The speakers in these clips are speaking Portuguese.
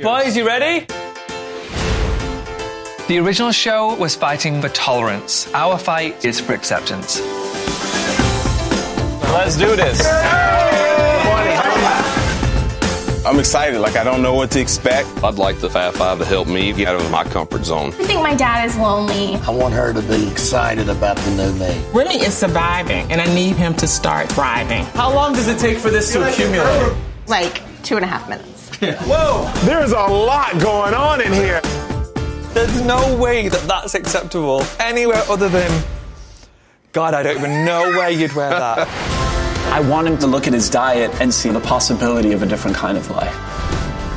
Boys, you ready? The original show was fighting for tolerance. Our fight is for acceptance. Let's do this. I'm excited. Like I don't know what to expect. I'd like the Fat Five to help me get out of my comfort zone. I think my dad is lonely. I want her to be excited about the new me. Remy is surviving, and I need him to start thriving. How long does it take for this to accumulate? Like two and a half minutes. Whoa! There's a lot going on in here. There's no way that that's acceptable anywhere other than. God, I don't even know where you'd wear that. I want him to look at his diet and see the possibility of a different kind of life.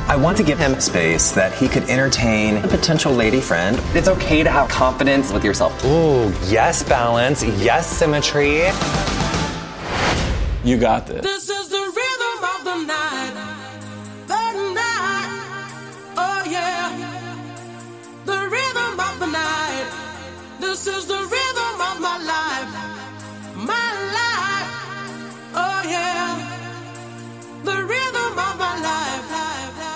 I want to give him space that he could entertain a potential lady friend. It's okay to have confidence with yourself. Ooh, yes, balance. Yes, symmetry. You got this. This is the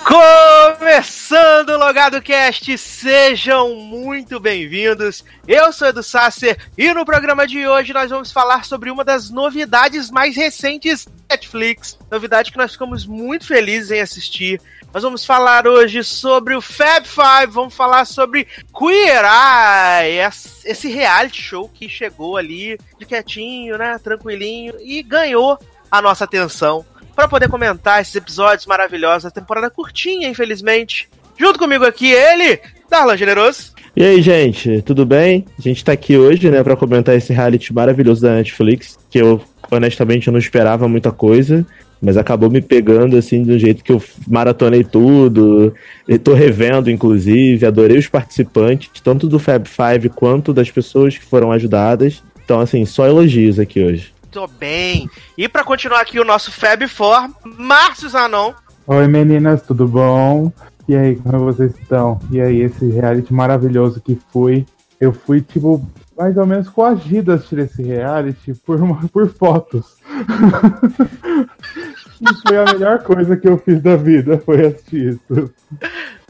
Começando o Logado Cast, sejam muito bem-vindos. Eu sou Edu Sasser e no programa de hoje nós vamos falar sobre uma das novidades mais recentes da Netflix. Novidade que nós ficamos muito felizes em assistir. Nós vamos falar hoje sobre o Fab Five, vamos falar sobre Queer Eye, esse reality show que chegou ali de quietinho, né, tranquilinho e ganhou a nossa atenção para poder comentar esses episódios maravilhosos da temporada curtinha, infelizmente. Junto comigo aqui ele, Darlan Generoso. E aí, gente, tudo bem? A gente tá aqui hoje, né, para comentar esse reality maravilhoso da Netflix, que eu honestamente eu não esperava muita coisa, mas acabou me pegando assim de um jeito que eu maratonei tudo, e tô revendo inclusive, adorei os participantes, tanto do Fab Five quanto das pessoas que foram ajudadas. Então, assim, só elogios aqui hoje. Tô bem. E para continuar aqui o nosso Fab Four, Márcio Zanon. Oi meninas, tudo bom? E aí, como vocês estão? E aí, esse reality maravilhoso que fui. Eu fui, tipo, mais ou menos coagido a assistir esse reality por, uma- por fotos. e foi a melhor coisa que eu fiz da vida, foi assistir isso.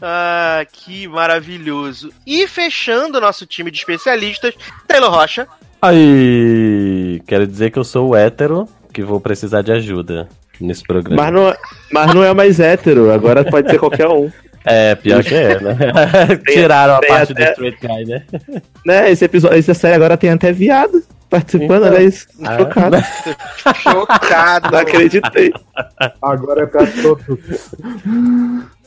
Ah, que maravilhoso. E fechando o nosso time de especialistas, Taylor Rocha. Aí, quero dizer que eu sou o hétero que vou precisar de ajuda nesse programa. Mas não, mas não é mais hétero, agora pode ser qualquer um. É, pior que é, né? Tiraram a parte até- do straight guy, né? Né, esse episódio, essa série agora tem até viado participando, Então. olha isso. Ah. Chocado. Chocado. Não acreditei. Agora é pra todos.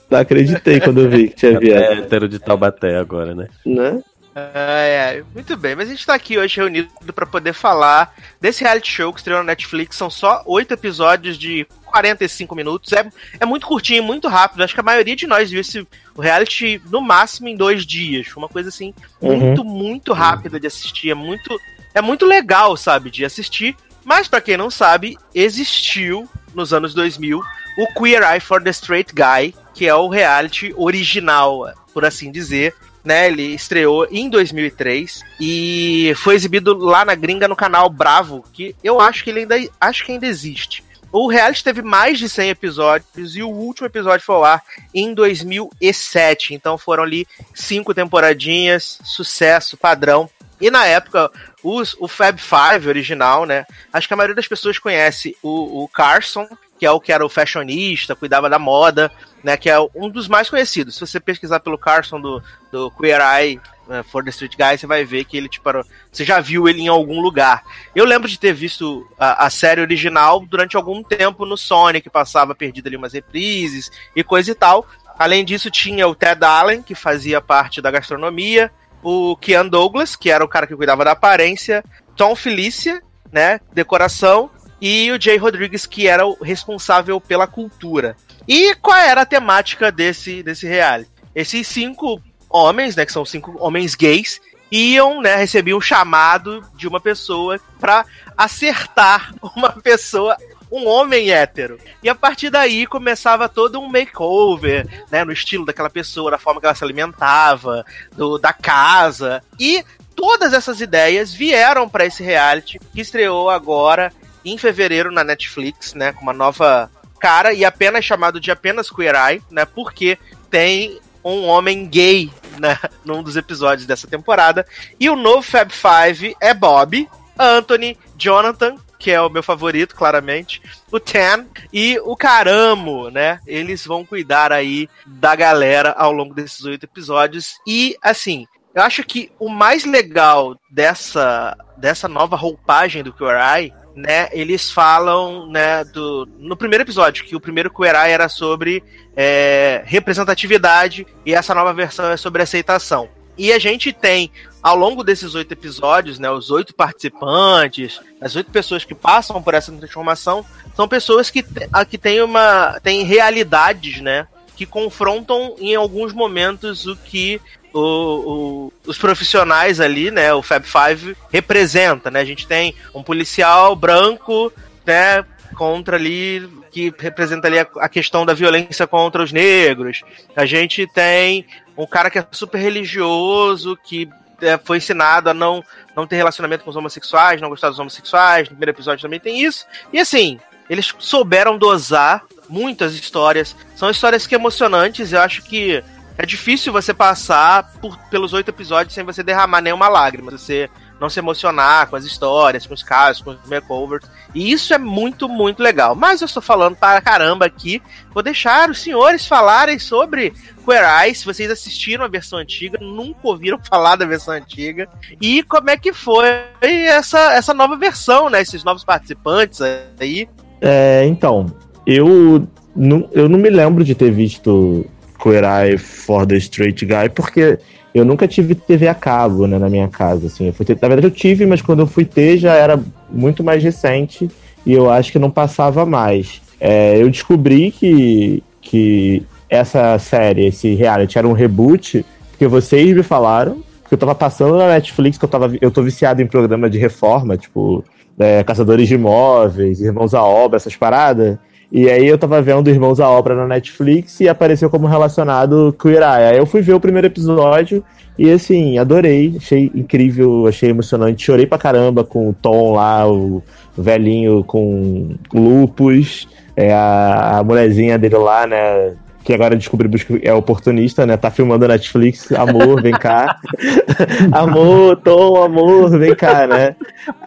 Não acreditei quando eu vi que tinha É viado. hétero de Taubaté agora, né? Né? É, é, muito bem, mas a gente tá aqui hoje reunido pra poder falar desse reality show que estreou na Netflix. São só oito episódios de 45 minutos. É, é muito curtinho, muito rápido. Acho que a maioria de nós viu esse reality no máximo em dois dias. Foi uma coisa assim, Uhum. muito, muito rápida de assistir. É muito, é muito legal, sabe, de assistir. Mas pra quem não sabe, existiu nos anos 2000 o Queer Eye for the Straight Guy, que é o reality original, por assim dizer, né? Ele estreou em 2003 e foi exibido lá na gringa no canal Bravo, que eu acho que ele ainda acho que ainda existe. O reality teve mais de 100 episódios e o último episódio foi ao ar em 2007. Então foram ali cinco temporadinhas, sucesso padrão. E na época, os, o Fab Five original, né? Acho que a maioria das pessoas conhece o, o Carson, que é o que era o fashionista, cuidava da moda, né? Que é um dos mais conhecidos. Se você pesquisar pelo Carson do, do Queer Eye eh, for the Street Guy, você vai ver que ele, tipo, você já viu ele em algum lugar. Eu lembro de ter visto a, a série original durante algum tempo no Sonic, passava perdido ali umas reprises e coisa e tal. Além disso, tinha o Ted Allen, que fazia parte da gastronomia, o Kean Douglas, que era o cara que cuidava da aparência, Tom Felicia, né, decoração, e o Jay Rodrigues, que era o responsável pela cultura. E qual era a temática desse, desse reality? Esses cinco homens, né, que são cinco homens gays, iam, né, recebiam um chamado de uma pessoa pra acertar uma pessoa, um homem hétero. E a partir daí começava todo um makeover, né, no estilo daquela pessoa, da forma que ela se alimentava, do, da casa. E todas essas ideias vieram pra esse reality que estreou agora em fevereiro na Netflix, né, com uma nova cara e apenas chamado de apenas Queer Eye, né? Porque tem um homem gay né, num dos episódios dessa temporada. E o novo Fab Five é Bob, Anthony, Jonathan, que é o meu favorito, claramente, o Tan e o Caramo, né? Eles vão cuidar aí da galera ao longo desses oito episódios. E, assim, eu acho que o mais legal dessa, dessa nova roupagem do Eye né, eles falam, né, do, no primeiro episódio, que o primeiro Queer Eye era sobre é, representatividade e essa nova versão é sobre aceitação. E a gente tem, ao longo desses oito episódios, né, os oito participantes, as oito pessoas que passam por essa transformação, são pessoas que, que têm uma têm realidades, né, que confrontam em alguns momentos o que o, o, os profissionais ali, né, o Fab Five representa, né? A gente tem um policial branco, né, contra ali que representa ali a, a, questão da violência contra os negros. A gente tem um cara que é super religioso, que é, foi ensinado a não, não ter relacionamento com os homossexuais, não gostar dos homossexuais. No primeiro episódio também tem isso. E assim, eles souberam dosar muitas histórias. São histórias que emocionantes. Eu acho que é difícil você passar por, pelos oito episódios sem você derramar nenhuma lágrima. Você não se emocionar com as histórias, com os casos, com os makeovers. E isso é muito, muito legal. Mas eu estou falando para caramba aqui. Vou deixar os senhores falarem sobre Queer Eye, se vocês assistiram a versão antiga, nunca ouviram falar da versão antiga. E como é que foi essa, essa nova versão, né? Esses novos participantes aí. É, então, eu não, eu não me lembro de ter visto Queer Eye for the Straight Guy, porque eu nunca tive TV a cabo né, na minha casa. Assim. Eu fui ter, na verdade, eu tive, mas quando eu fui ter já era muito mais recente e eu acho que não passava mais. É, eu descobri que, que essa série, esse reality, era um reboot, porque vocês me falaram, que eu tava passando na Netflix, que eu, tava, eu tô viciado em programa de reforma, tipo é, Caçadores de Imóveis, Irmãos à Obra, essas paradas. E aí eu tava vendo Irmãos à Obra na Netflix e apareceu como relacionado Queer Eye. Aí eu fui ver o primeiro episódio e assim, adorei, achei incrível, achei emocionante, chorei pra caramba com o Tom lá, o velhinho com lupus, é, a, a mulherzinha dele lá, né, que agora descobrimos que é oportunista, né? Tá filmando a Netflix, amor, vem cá. amor, Tom, amor, vem cá, né?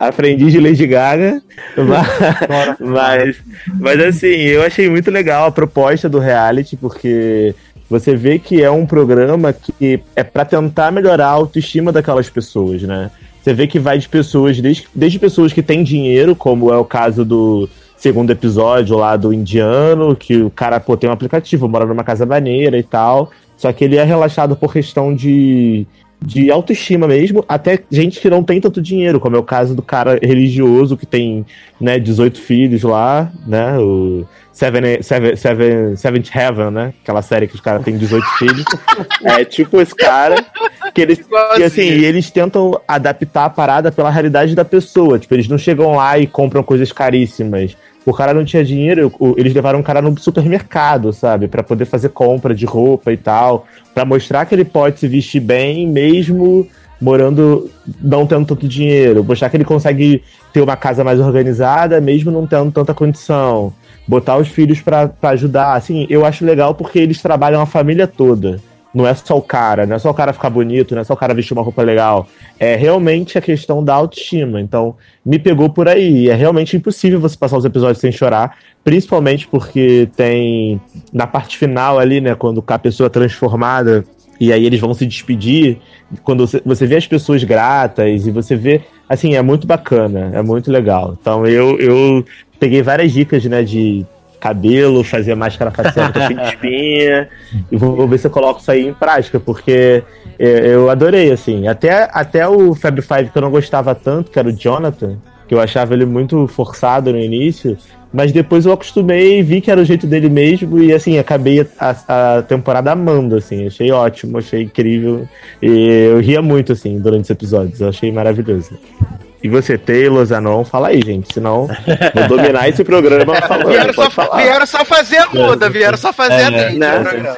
Aprendi de Lady Gaga. Mas, mas, mas assim, eu achei muito legal a proposta do reality, porque você vê que é um programa que é para tentar melhorar a autoestima daquelas pessoas, né? Você vê que vai de pessoas, desde, desde pessoas que têm dinheiro, como é o caso do segundo episódio lá do indiano, que o cara, pô, tem um aplicativo, mora numa casa maneira e tal. Só que ele é relaxado por questão de, de autoestima mesmo, até gente que não tem tanto dinheiro, como é o caso do cara religioso que tem, né, 18 filhos lá, né, o Seven, Seven, Seven, Seventh Heaven, né, aquela série que os caras têm 18 filhos. É tipo esse cara, que eles, que, assim, eles tentam adaptar a parada pela realidade da pessoa, tipo, eles não chegam lá e compram coisas caríssimas, o cara não tinha dinheiro, eles levaram um cara no supermercado, sabe? para poder fazer compra de roupa e tal. para mostrar que ele pode se vestir bem, mesmo morando, não tendo tanto dinheiro. Mostrar que ele consegue ter uma casa mais organizada, mesmo não tendo tanta condição. Botar os filhos para ajudar. Assim, eu acho legal porque eles trabalham a família toda. Não é só o cara, não é só o cara ficar bonito, não é só o cara vestir uma roupa legal. É realmente a questão da autoestima. Então, me pegou por aí. É realmente impossível você passar os episódios sem chorar, principalmente porque tem na parte final ali, né, quando a pessoa é transformada e aí eles vão se despedir, quando você, você vê as pessoas gratas e você vê, assim, é muito bacana, é muito legal. Então, eu, eu peguei várias dicas, né, de cabelo, fazer máscara facial com fim de espinha. E vou, vou, ver se eu coloco isso aí em prática, porque é, eu adorei, assim. Até, até o Fab Five que eu não gostava tanto, que era o Jonathan, que eu achava ele muito forçado no início. Mas depois eu acostumei e vi que era o jeito dele mesmo. E assim, acabei a, a temporada amando, assim. Achei ótimo, achei incrível. E eu ria muito, assim, durante os episódios. Eu achei maravilhoso. E você, Taylor, Zanon, fala aí, gente. Senão vou dominar esse programa falando. Vieram só, falar. vieram só fazer a muda, vieram só fazer é, a né? né?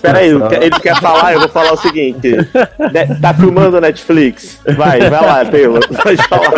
Peraí, ele quer falar, eu vou falar o seguinte. Tá filmando Netflix? Vai, vai lá, Taylor. Pode falar.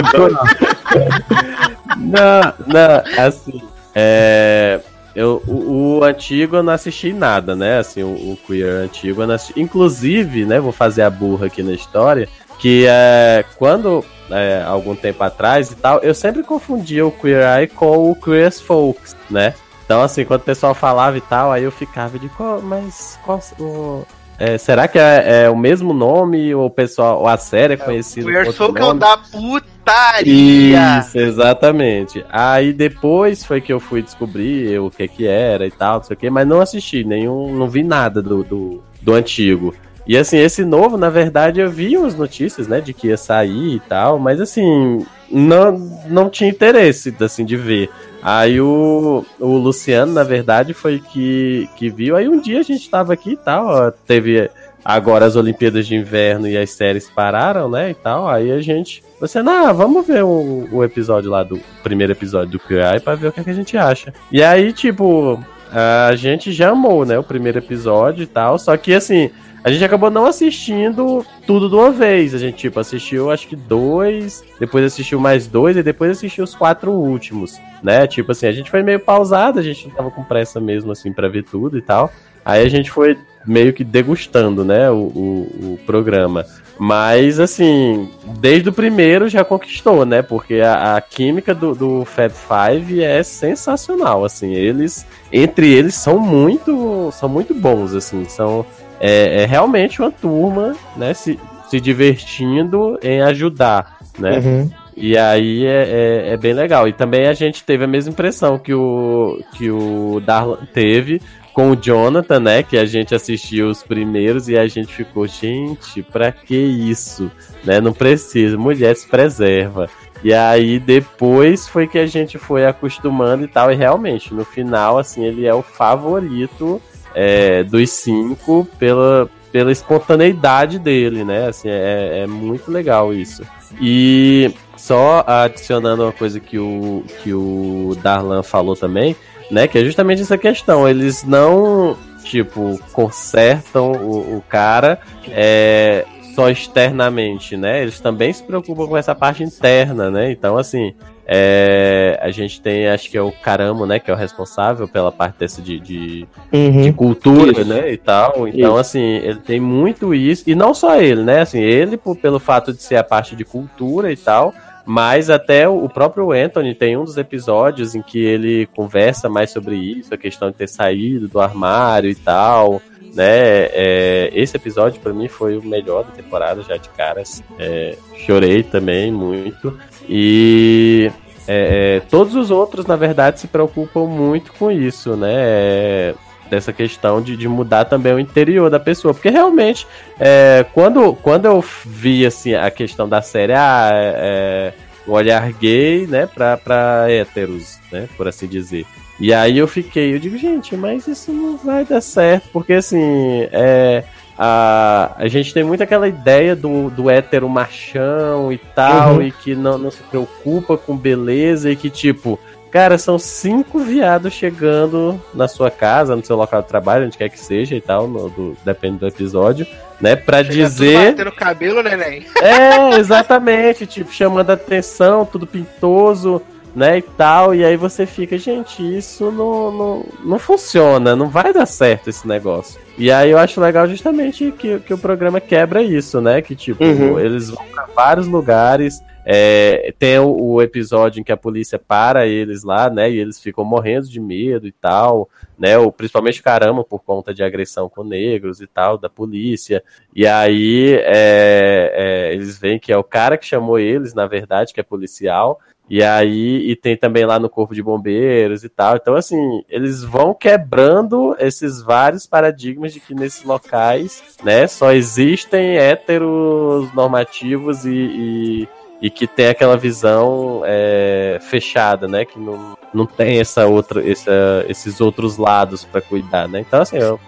Não, não, assim. É, eu, o, o antigo eu não assisti nada, né? Assim, o, o Queer antigo eu não assisti. Inclusive, né, vou fazer a burra aqui na história, que é quando, é, algum tempo atrás e tal, eu sempre confundia o Queer Eye com o Queer as Folks, né? Então, assim, quando o pessoal falava e tal, aí eu ficava de qual, mas qual. O, é, será que é, é o mesmo nome ou o pessoal, ou a série é conhecida? Queer com outro Folk é o nome? da putaria. Isso, exatamente. Aí depois foi que eu fui descobrir o que que era e tal, não sei o que, mas não assisti nenhum, não vi nada do, do, do antigo. E assim, esse novo, na verdade, eu vi umas notícias, né, de que ia sair e tal, mas assim, não, não tinha interesse, assim, de ver. Aí o, o Luciano, na verdade, foi que, que viu. Aí um dia a gente tava aqui e tal, ó, teve agora as Olimpíadas de Inverno e as séries pararam, né, e tal. Aí a gente, você, ah, vamos ver o, o episódio lá do o primeiro episódio do QI pra ver o que, é que a gente acha. E aí, tipo, a gente já amou, né, o primeiro episódio e tal, só que assim, a gente acabou não assistindo tudo de uma vez. A gente, tipo, assistiu acho que dois, depois assistiu mais dois e depois assistiu os quatro últimos, né? Tipo assim, a gente foi meio pausado, a gente não tava com pressa mesmo, assim, pra ver tudo e tal. Aí a gente foi meio que degustando, né, o, o, o programa. Mas, assim, desde o primeiro já conquistou, né? Porque a, a química do, do Fab Five é sensacional, assim. Eles, entre eles, são muito, são muito bons, assim. São é, é realmente uma turma, né? Se, se divertindo em ajudar, né? Uhum. E aí é, é, é bem legal. E também a gente teve a mesma impressão que o, que o Darlan teve com o Jonathan, né? Que a gente assistiu os primeiros e a gente ficou, gente, pra que isso? Né? Não precisa, mulher se preserva. E aí depois foi que a gente foi acostumando e tal. E realmente, no final, assim, ele é o favorito é, dos cinco pela, pela espontaneidade dele, né? Assim, é, é muito legal isso. E só adicionando uma coisa que o, que o Darlan falou também, né? Que é justamente essa questão. Eles não, tipo, consertam o, o cara é, só externamente, né? Eles também se preocupam com essa parte interna, né? Então, assim, é, a gente tem, acho que é o Caramo, né? Que é o responsável pela parte dessa de, de, Uhum. de cultura, Isso. né? E tal. Então, Isso. assim, ele tem muito isso. E não só ele, né? Assim, ele, por, pelo fato de ser a parte de cultura e tal. Mas até o próprio Anthony tem um dos episódios em que ele conversa mais sobre isso, a questão de ter saído do armário e tal, né? É, esse episódio pra mim foi o melhor da temporada já de caras. É, chorei também muito. E é, é, todos os outros, na verdade, se preocupam muito com isso, né? É, dessa questão de, de mudar também o interior da pessoa. Porque realmente, é, quando, quando eu vi assim, a questão da série, ah, é, um olhar gay, né, pra, pra héteros, né, por assim dizer. E aí eu fiquei, eu digo, gente, mas isso não vai dar certo, porque assim, é, a, a gente tem muito aquela ideia do, do hétero machão e tal, Uhum. e que não, não se preocupa com beleza, e que tipo, cara, são cinco viados chegando na sua casa, no seu local de trabalho, onde quer que seja e tal, no, do, depende do episódio, né, pra Chega tudo dizer. batendo cabelo, neném. É, exatamente, tipo, chamando a atenção, tudo pintoso, né, e tal, e aí você fica, gente, isso não, não, não funciona, não vai dar certo esse negócio. E aí eu acho legal justamente que, que o programa quebra isso, né, que tipo, Uhum. eles vão pra vários lugares, é, tem o, o episódio em que a polícia para eles lá, né, e eles ficam morrendo de medo e tal, né, o, principalmente caramba por conta de agressão com negros e tal, da polícia, e aí é, é, eles veem que é o cara que chamou eles, na verdade, que é policial, e aí, e tem também lá no Corpo de Bombeiros e tal. Então, assim, eles vão quebrando esses vários paradigmas de que nesses locais, né, só existem héteros normativos e, e, e que tem aquela visão é, fechada, né, que não, não tem essa outra, essa, esses outros lados para cuidar, né. Então, assim, é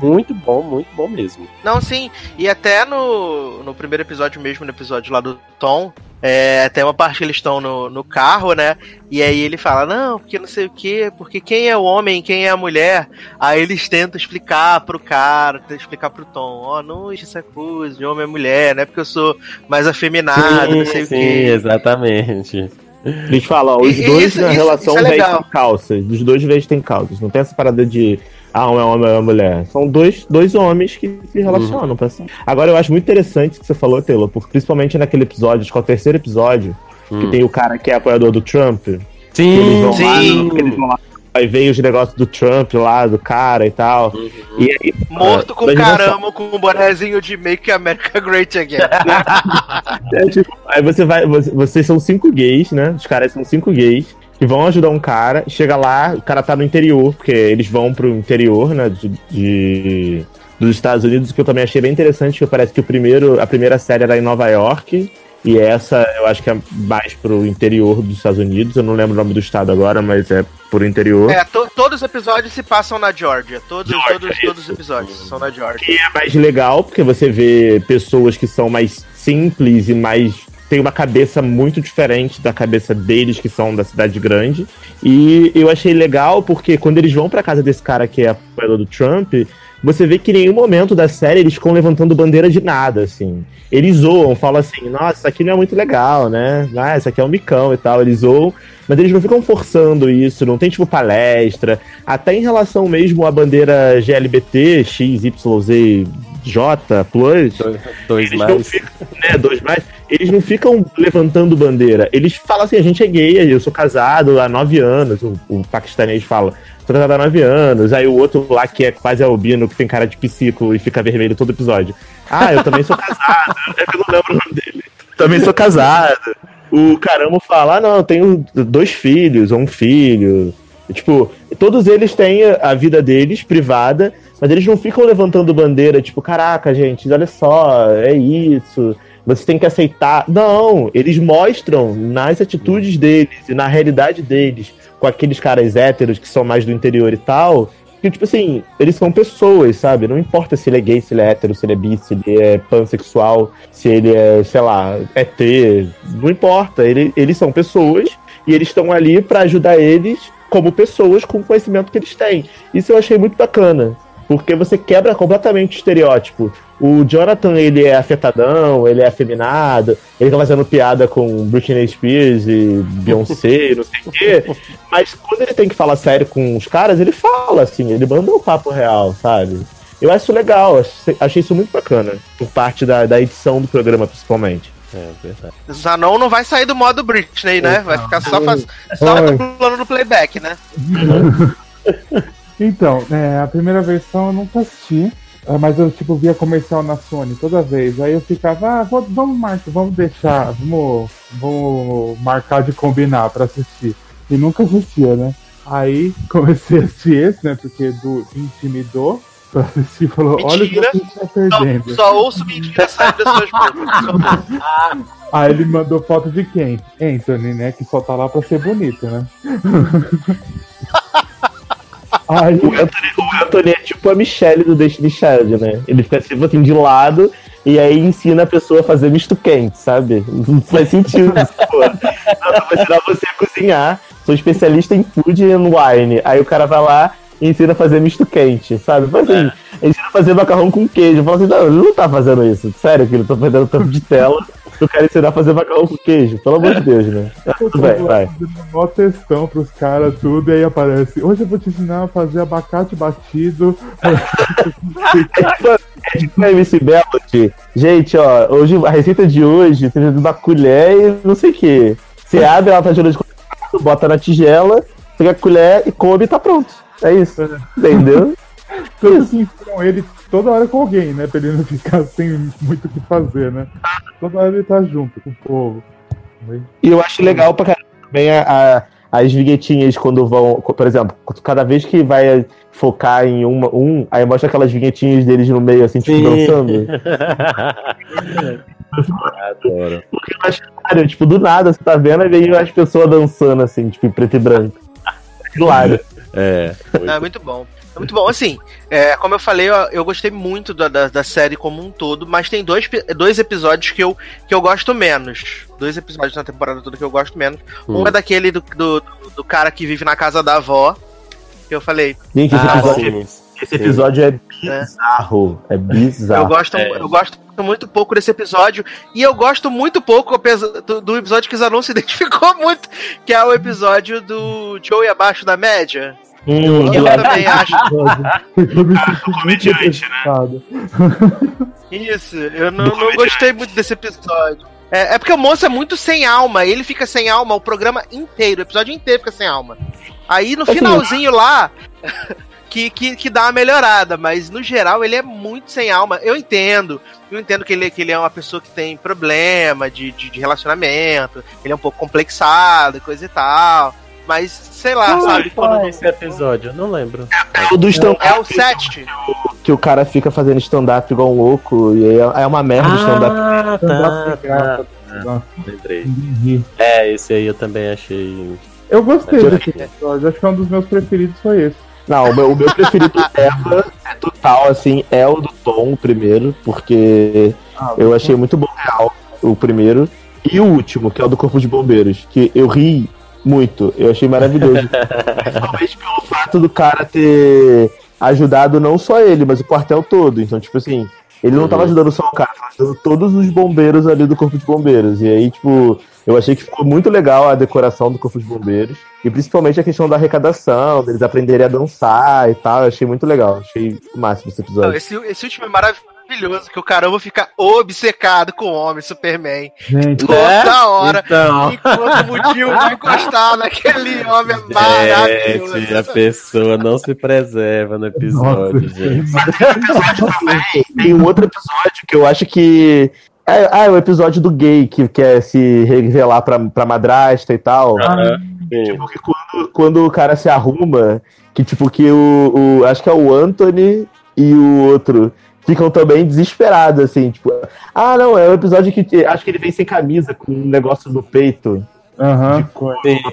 muito bom, muito bom mesmo. Não, sim. E até no, no primeiro episódio mesmo, no episódio lá do Tom, é, tem uma parte que eles estão no, no carro, né? E aí ele fala, não, porque não sei o quê, porque quem é o homem, quem é a mulher? Aí eles tentam explicar pro cara, tentam explicar pro Tom, ó, não existe essa coisa de homem e mulher, né? Porque eu sou mais afeminado, não sei o sim, quê. exatamente. Eles falam, ó, os E- dois isso- na isso- relação isso é vestem legal. calças. Os dois vestem calças. Não tem essa parada de. Ah, um é homem, é uma mulher. São dois, dois homens que se relacionam. pra sempre. Agora, eu acho muito interessante o que você falou, Taylor, porque principalmente naquele episódio, acho que é o terceiro episódio, que tem o cara que é apoiador do Trump. Sim, eles vão lá, sim. que eles vão lá, aí vem os negócios do Trump lá, do cara e tal. E aí, Morto ah, com caramba, com um bonezinho de Make America Great Again. É, tipo, aí você vai. você- vocês são cinco gays, né? Os caras são cinco gays que vão ajudar um cara. Chega lá, o cara tá no interior, porque eles vão pro interior, né? De, de- dos Estados Unidos, que eu também achei bem interessante, que parece que o primeiro, a primeira série era em Nova York. E essa eu acho que é mais pro interior dos Estados Unidos. Eu não lembro o nome do estado agora, mas é pro interior. É, to- todos os episódios se passam na Georgia. Todos, Georgia, todos, todos os episódios são na Georgia. que é mais legal, porque você vê pessoas que são mais simples e mais. Tem uma cabeça muito diferente da cabeça deles, que são da cidade grande. E eu achei legal porque quando eles vão pra casa desse cara que é apoiador do Trump, você vê que em nenhum momento da série eles ficam levantando bandeira de nada, assim. Eles zoam, falam assim, nossa, isso aqui não é muito legal, né? Ah, isso aqui é um micão e tal. Eles zoam, mas eles não ficam forçando isso, não tem tipo palestra. Até em relação mesmo à bandeira GLBT, XYZ. J Plus, Dois não mais. ficam, né, dois mais, eles não ficam levantando bandeira. Eles falam assim: a gente é gay, eu sou casado há nove anos. O, o paquistanês fala: casado há nove anos. Aí o outro lá, que é quase albino, que tem cara de psico e fica vermelho todo episódio. Ah, eu também sou casado. É que eu não lembro o nome dele. Também sou casado. O caramba fala: ah, não, eu tenho dois filhos, ou um filho. Tipo, todos eles têm a vida deles privada, mas eles não ficam levantando bandeira, tipo, caraca, gente, olha só, é isso, você tem que aceitar. Não, eles mostram nas atitudes deles e na realidade deles, com aqueles caras héteros que são mais do interior e tal, que, tipo assim, eles são pessoas, sabe? Não importa se ele é gay, se ele é hétero, se ele é bi, se ele é pansexual, se ele é, sei lá, ET, não importa. Ele, eles são pessoas e eles estão ali pra ajudar eles como pessoas com o conhecimento que eles têm. Isso eu achei muito bacana, porque você quebra completamente o estereótipo. O Jonathan, ele é afetadão, ele é afeminado, ele tá fazendo piada com Britney Spears e Beyoncé, não sei o quê. Mas quando ele tem que falar sério com os caras, ele fala, assim, ele manda um papo real, sabe? Eu acho isso legal, achei- isso muito bacana, por parte da, da edição do programa, principalmente. É verdade. Zanon não vai sair do modo Britney, né? Vai ficar só, faz... só Oi. dublando no playback, né? Então, é, a primeira versão eu nunca assisti, ah, mas eu tipo via comercial na Sony toda vez. Aí eu ficava, ah, vou- vamos marcar, vamos deixar, vamos, vamos marcar de combinar pra assistir. E nunca assistia, né? Aí comecei a assistir esse, né? Porque do intimidou pra assistir e falou, olha o que Mentira. a gente tá perdendo. Só ouço mentira saindo das suas bocas. Aí ele mandou foto de quem? Anthony, né? Que só tá lá pra ser bonito, né? Aí, O Anthony, o Anthony é tipo a Michelle do Destiny Child, né? Ele fica tipo assim de lado e aí ensina a pessoa a fazer misto quente, sabe? Não faz sentido isso, pô. Não, eu vou ensinar você a cozinhar. Sou especialista em food and wine. Aí o cara vai lá e ensina a fazer misto quente, sabe? Mas assim, ensina a fazer macarrão com queijo. Fala assim, não, ele não tá fazendo isso. Sério, que ele tá perdendo tempo de tela. Eu quero ensinar a fazer macarrão com queijo. Pelo amor de Deus, né? Vai. fazendo mó textão pros caras, tudo, e aí aparece. Hoje eu vou te ensinar a fazer abacate batido. É tipo, é a MC Bellot. Gente, ó, hoje, a receita de hoje, de uma colher e não sei o que. Você abre, ela tá de contato, bota na tigela, pega a colher e come e tá pronto. É isso. Entendeu? Tanto que ensinam ele toda hora com alguém, né? Pra ele não ficar sem muito o que fazer, né? Toda hora ele tá junto com o povo. E eu acho legal pra caramba também a, a- as vinhetinhas quando vão. Por exemplo, cada vez que vai focar em uma, um, aí mostra aquelas vinhetinhas deles no meio, assim, tipo, Sim. dançando. Adoro. Porque eu acho hilário, tipo, do nada você tá vendo e vem as pessoas dançando, assim, tipo, em preto e branco. Hilário. É. É muito bom. É muito bom. Assim, é, como eu falei, eu, eu gostei muito da, da, da série como um todo, mas tem dois, dois episódios que eu, que eu gosto menos. Dois episódios na temporada toda que eu gosto menos. Um Hum. é daquele do, do, do cara que vive na casa da avó. Que eu falei. Gente, esse Ah, episódio, sim. esse Esse episódio é bizarro. É bizarro. Eu gosto, eu gosto muito pouco desse episódio. E eu gosto muito pouco do, do episódio que Zanon se identificou muito, que é o episódio do Joey abaixo da média. Hum, eu também acho. Senti muito representado. Isso, eu não, não gostei muito desse episódio. É, é porque o moço é muito sem alma, ele fica sem alma o programa inteiro, o episódio inteiro fica sem alma. Aí no Assim, finalzinho lá, que, que, que dá uma melhorada, mas no geral ele é muito sem alma. Eu entendo, eu entendo que ele, que ele é uma pessoa que tem problema de, de, de relacionamento, ele é um pouco complexado e coisa e tal. Mas, sei lá, Qual sabe? qual Quando, é esse episódio? Eu não lembro. É o do stand-up. é o 7. Que o cara fica fazendo stand-up igual um louco. E aí é é uma merda o stand-up. Ah, tá, Graça. tá. Lembrei. Entendi. É, esse aí eu também achei. Eu gostei desse episódio, acho que um dos meus preferidos foi esse. Não, o meu, o meu preferido é total, assim, é o do Tom, o primeiro, porque Ah, eu achei muito bom real o primeiro. E o último, que é o do Corpo de Bombeiros, que eu ri muito, eu achei maravilhoso. Principalmente pelo fato do cara ter ajudado não só ele, mas o quartel todo. Então, tipo assim, ele não tava ajudando só o cara, tava ajudando todos os bombeiros ali do Corpo de Bombeiros. E aí, tipo, eu achei que ficou muito legal a decoração do Corpo de Bombeiros. E principalmente a questão da arrecadação, deles aprenderem a dançar e tal. Eu achei muito legal. Achei o máximo esse Não, episódio. esse, esse último é maravilhoso, que o caramba fica obcecado com o homem Superman. Gente, Toda hora. Então. Enquanto o motivo vai encostar naquele homem maravilhoso. Gente, a pessoa não se preserva no episódio, Nossa, gente. Tem um outro episódio que eu acho que. É, ah, é o episódio do gay que quer se revelar pra, pra madrasta e tal. Sim. Tipo, que quando, quando o cara se arruma, que tipo, que o, o- Acho que é o Anthony e o outro ficam também desesperados, assim, tipo. Ah, não, é o episódio que acho que ele vem sem camisa, com um negócio no peito. Aham.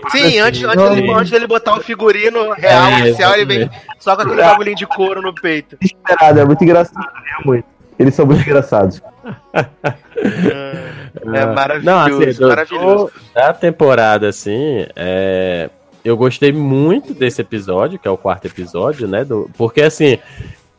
Sim, antes, antes, dele, antes dele botar o figurino real, É, oficial, ele vem só com aquele bagulhinho de couro no peito. Desesperado, é muito engraçado, é muito. Eles são muito engraçados. É maravilhoso, Não, assim, maravilhoso. da temporada, assim, é, eu gostei muito desse episódio, que é o quarto episódio, né? do- porque, assim,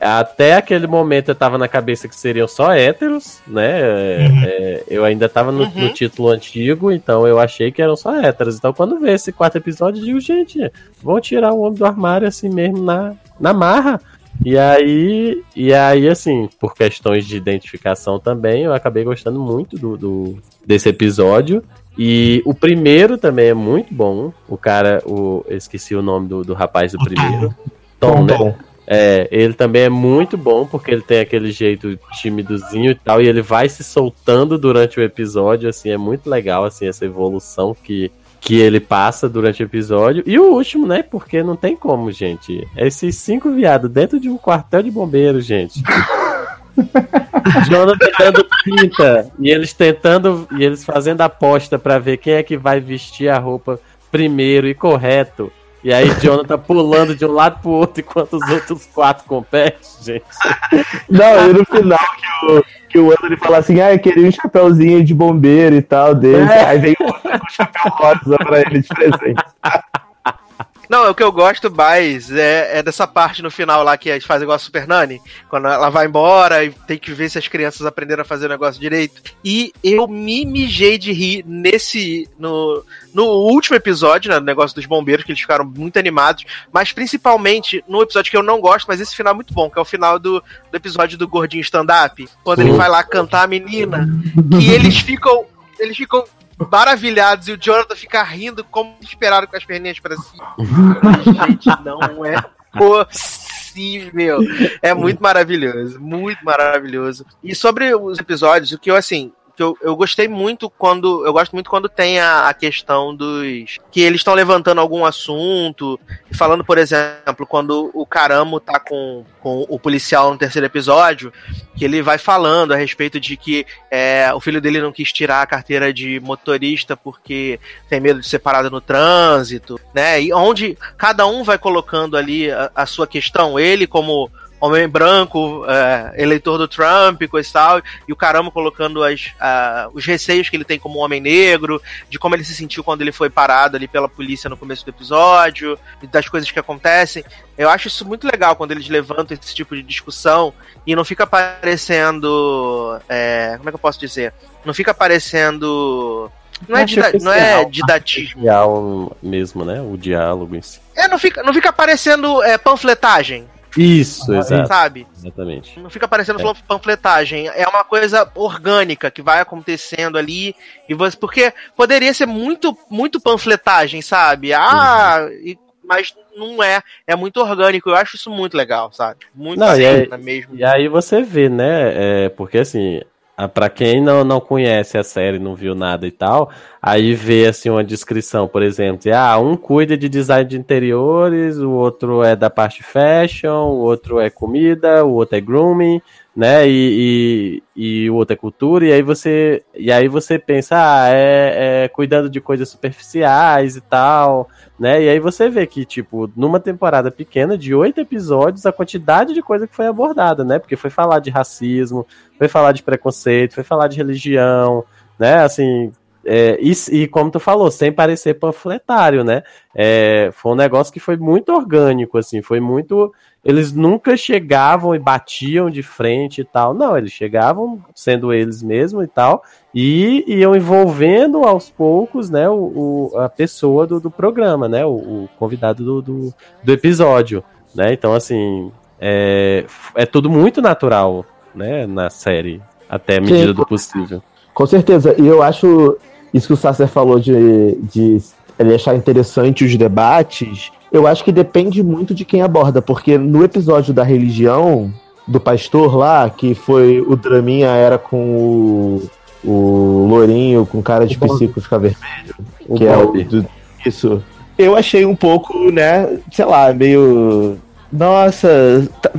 até aquele momento eu tava na cabeça que seriam só héteros, né? é, é, eu ainda tava no, no título antigo, então eu achei que eram só héteros. Então, quando veio esse quarto episódio, eu digo, gente, vão tirar o homem do armário assim mesmo na, na marra. E aí, e aí, assim, por questões de identificação também, eu acabei gostando muito do, do- desse episódio. E o primeiro também é muito bom. O cara, o, eu esqueci o nome do, do rapaz do primeiro. Tom, né? Tom. É, ele também é muito bom porque ele tem aquele jeito timidozinho e tal, e ele vai se soltando durante o episódio, assim, é muito legal, assim, essa evolução que, que ele passa durante o episódio. E o último, né, porque não tem como, gente. Esses cinco viados dentro de um quartel de bombeiros, gente. Jonathan dando pinta e eles tentando e eles fazendo aposta pra ver quem é que vai vestir a roupa primeiro e correto. E aí Jonathan pulando de um lado pro outro enquanto os outros quatro competem, gente. Não, e no final que o, que o Anthony fala assim, ah, eu queria um chapéuzinho de bombeiro e tal dele. É. Aí vem o outro com o chapéu rosa pra ele de presente. Não, o que eu gosto mais é, é dessa parte no final lá que eles fazem igual a Super Nani, quando ela vai embora e tem que ver se as crianças aprenderam a fazer o negócio direito. E eu me mijei de rir nesse. no, no último episódio, né, no negócio dos bombeiros, que eles ficaram muito animados, mas principalmente no episódio que eu não gosto, mas esse final é muito bom, que é o final do, do episódio do Gordinho Stand-Up, quando ele vai lá cantar a menina, que eles ficam. Eles ficam maravilhados e o Jonathan fica rindo como desesperado com as perninhas pra cima. Gente, não é possível. É muito maravilhoso, muito maravilhoso. E sobre os episódios, o que eu assim. Que Eu, eu gostei muito quando. Eu gosto muito quando tem a, a questão dos. Que eles estão levantando algum assunto. Falando, por exemplo, quando o Caramo tá com, com o policial no terceiro episódio. Que ele vai falando a respeito de que é, o filho dele não quis tirar a carteira de motorista porque tem medo de ser parado no trânsito, né? E onde cada um vai colocando ali a, a sua questão, ele como homem branco, é, eleitor do Trump, coisa e tal, e o caramba colocando as, os receios que ele tem como homem negro, de como ele se sentiu quando ele foi parado ali pela polícia no começo do episódio, das coisas que acontecem. Eu acho isso muito legal quando eles levantam esse tipo de discussão e não fica parecendo. é, como é que eu posso dizer? Não fica parecendo. Não é, dida- não é didatismo. Mesmo, né? O diálogo em si. É, não fica, não fica parecendo é, panfletagem. Isso, exato. Sabe? Exatamente. Não fica parecendo É. panfletagem. É uma coisa orgânica que vai acontecendo ali. E você, porque poderia ser muito, muito panfletagem, sabe? Ah, e- mas não é. É muito orgânico. Eu acho isso muito legal, sabe? Muito Não, e aí, mesmo. e aí você vê, né? É, porque assim, pra quem não, não conhece a série, não viu nada e tal, aí vê assim uma descrição, por exemplo, de, ah, um cuida de design de interiores, o outro é da parte fashion, o outro é comida, o outro é grooming, né? E, e, e o outro é cultura, e aí você, e aí você pensa, ah, é, é cuidando de coisas superficiais e tal, né? E aí você vê que, tipo, numa temporada pequena de oito episódios, a quantidade de coisa que foi abordada, né? Porque foi falar de racismo, foi falar de preconceito, foi falar de religião, né? Assim, é, e, e como tu falou, sem parecer panfletário, né? É, foi um negócio que foi muito orgânico, assim, foi muito. Eles nunca chegavam e batiam de frente e tal. Não, eles chegavam sendo eles mesmos e tal, e iam envolvendo aos poucos, né, o, o- a pessoa do, do programa, né? O, o convidado do, do, do episódio. Né? Então, assim, é, é tudo muito natural, né, na série, até a medida Sim, do possível. Com certeza. E eu acho isso que o Sasser falou de, de ele achar interessante os debates. Eu acho que depende muito de quem aborda, porque no episódio da religião, do pastor lá, que foi o draminha era com o, o Lourinho com cara de psico ficar vermelho, O que é Bob. o do, isso. Eu achei um pouco, né, sei lá, meio nossa, tá-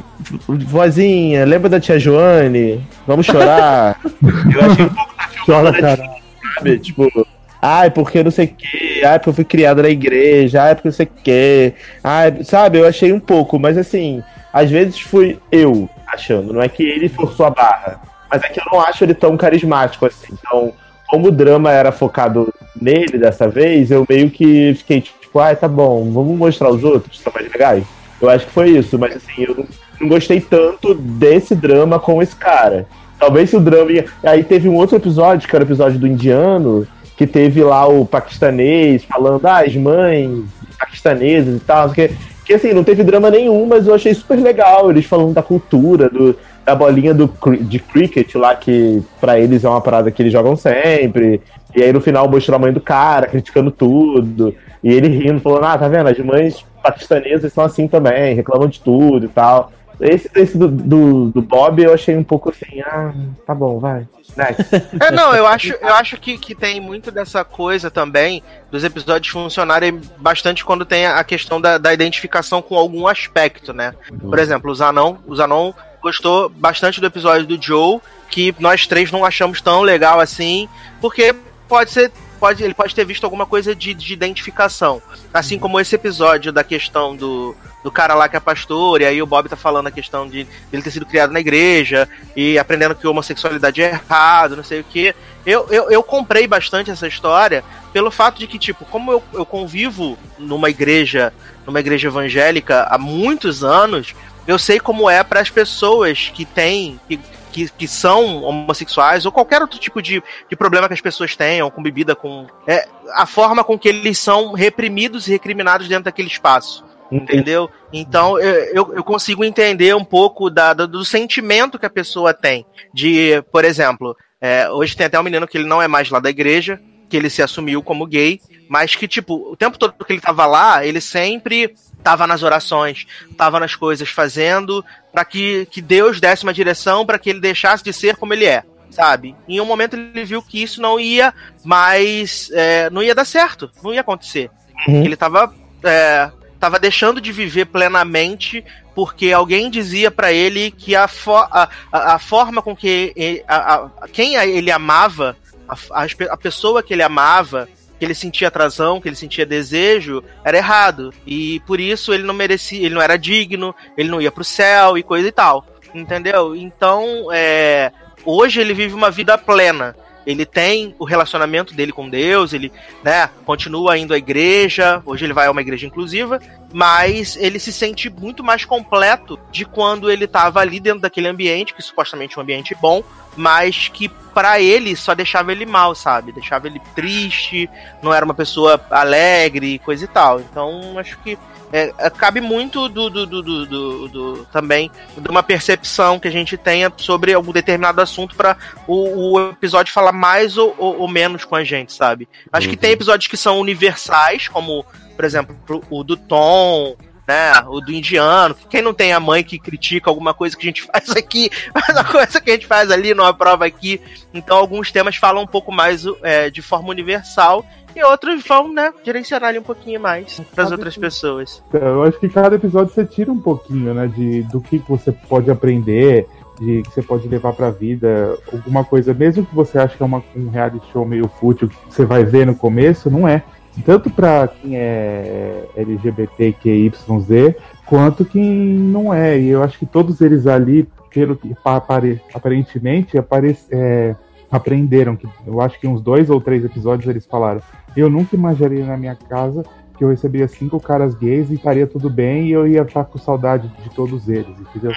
vozinha, lembra da tia Joane? Vamos chorar. Eu achei um pouco da Chora, filmada, cara. Sabe? Tipo, ai, porque não sei o que, ai, porque eu fui criado na igreja, ai, porque não sei o que, ai, sabe? Eu achei um pouco, mas assim, às vezes fui eu achando, não é que ele forçou a barra, mas é que eu não acho ele tão carismático assim. Então, como o drama era focado nele dessa vez, eu meio que fiquei tipo, ai, tá bom, vamos mostrar os outros, que são mais legais. Eu acho que foi isso, mas assim, eu não gostei tanto desse drama com esse cara. Talvez se o drama. ia- Aí teve um outro episódio, que era o episódio do indiano, que teve lá o paquistanês falando, ah, as mães paquistanesas e tal. Que, que assim, não teve drama nenhum, mas eu achei super legal. Eles falando da cultura, do, da bolinha do, de cricket lá, que pra eles é uma parada que eles jogam sempre. E aí no final mostrou a mãe do cara, criticando tudo. E ele rindo, falando, ah, tá vendo? As mães paquistanesas são assim também, reclamam de tudo e tal. Esse, esse do, do, do Bob eu achei um pouco assim, ah, tá bom, vai. Next. É, não, eu acho, eu acho que, que tem muito dessa coisa também dos episódios funcionarem bastante quando tem a questão da, da identificação com algum aspecto, né? Por exemplo, o Zanon, o Zanon gostou bastante do episódio do Joe, que nós três não achamos tão legal assim, porque pode ser. Pode, ele pode ter visto alguma coisa de, de identificação. Assim como esse episódio da questão do, do cara lá que é pastor, e aí o Bob tá falando a questão de ele ter sido criado na igreja e aprendendo que homossexualidade é errado, não sei o que. Eu, eu, eu comprei bastante essa história pelo fato de que, tipo, como eu, eu convivo numa igreja, numa igreja evangélica há muitos anos, eu sei como é para as pessoas que têm. Que, que, que são homossexuais ou qualquer outro tipo de, de problema que as pessoas tenham com bebida, com. É, a forma com que eles são reprimidos e recriminados dentro daquele espaço. Entendeu? Então eu, eu, eu consigo entender um pouco da, do, do sentimento que a pessoa tem. De, por exemplo, é, hoje tem até um menino que ele não é mais lá da igreja, que ele se assumiu como gay, mas que, tipo, o tempo todo que ele tava lá, ele sempre tava nas orações, tava nas coisas fazendo para que, que Deus desse uma direção para que ele deixasse de ser como ele é, sabe? Em um momento ele viu que isso não ia mais, é, não ia dar certo, não ia acontecer. Uhum. Ele tava, é, tava deixando de viver plenamente porque alguém dizia para ele que a, a, a, a, forma com que ele, a, a, quem ele amava, a, a pessoa que ele amava, que ele sentia atração, que ele sentia desejo, era errado. E por isso ele não merecia, ele não era digno, ele não ia pro céu e coisa e tal. Entendeu? Então, é, hoje ele vive uma vida plena. Ele tem o relacionamento dele com Deus, ele, né, continua indo à igreja, hoje ele vai a uma igreja inclusiva, mas ele se sente muito mais completo de quando ele estava ali dentro daquele ambiente, que supostamente é um ambiente bom, mas que para ele só deixava ele mal, sabe? Deixava ele triste, não era uma pessoa alegre, coisa e tal. Então, acho que é, é, cabe muito do, do, do, do, do- também de uma percepção que a gente tenha sobre algum determinado assunto para o, o episódio falar mais ou, ou- ou menos com a gente, sabe? Acho que tem episódios que são universais, como, por exemplo, o do Tom, né? O do indiano. Quem não tem a mãe que critica alguma coisa que a gente faz aqui, mas a coisa que a gente faz ali não aprova aqui. Então, alguns temas falam um pouco mais é, de forma universal. E outros vão, né, direcionar ali um pouquinho mais para as outras pessoas. Então, Eu acho que cada episódio você tira um pouquinho, né, de, do que você pode aprender, de que você pode levar pra vida, alguma coisa, mesmo que você ache que é uma, um reality show meio fútil, que você vai ver no começo, não é. Tanto pra quem é LGBTQYZ, quanto quem não é. E eu acho que todos eles ali, pelo que pa- apare- aparentemente, apare, é, aprenderam. Que eu acho que uns dois ou três episódios eles falaram. Eu nunca imaginaria na minha casa que eu receberia cinco caras gays e estaria tudo bem e eu ia estar com saudade de todos eles, entendeu?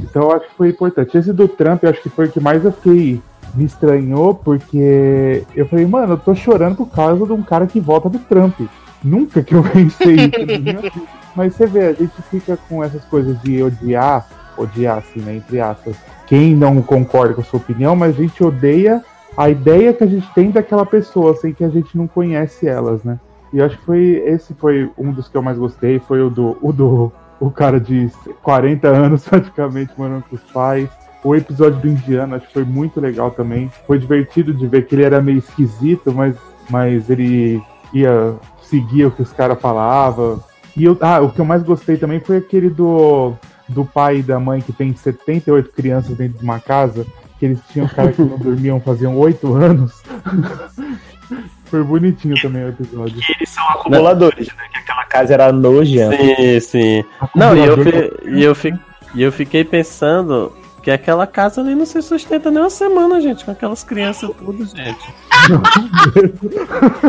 Então eu acho que foi importante. Esse do Trump, eu acho que foi o que mais eu fiquei. Me estranhou, porque eu falei, mano, eu tô chorando por causa de um cara que vota do Trump. Nunca que eu pensei isso. Mas você vê, a gente fica com essas coisas de odiar, odiar assim, né, entre aspas, quem não concorda com a sua opinião, mas a gente odeia a ideia que a gente tem daquela pessoa, sem que a gente não conhece elas, né? E eu acho que foi esse foi um dos que eu mais gostei, foi o do o do o cara de 40 anos praticamente morando com os pais. O episódio do indiano acho que foi muito legal também. Foi divertido de ver que ele era meio esquisito, mas, mas ele ia seguir o que os caras falavam. E eu, ah, o que eu mais gostei também foi aquele do, do pai e da mãe que tem 78 crianças dentro de uma casa, que eles tinham cara que não dormiam faziam 8 anos. foi bonitinho também o episódio. Eles são acumuladores, né? Que aquela casa era nojenta. Sim, sim. Não, e eu, fi- e, eu fi- e eu fiquei pensando que aquela casa ali não se sustenta nem uma semana, gente, com aquelas crianças tudo, gente.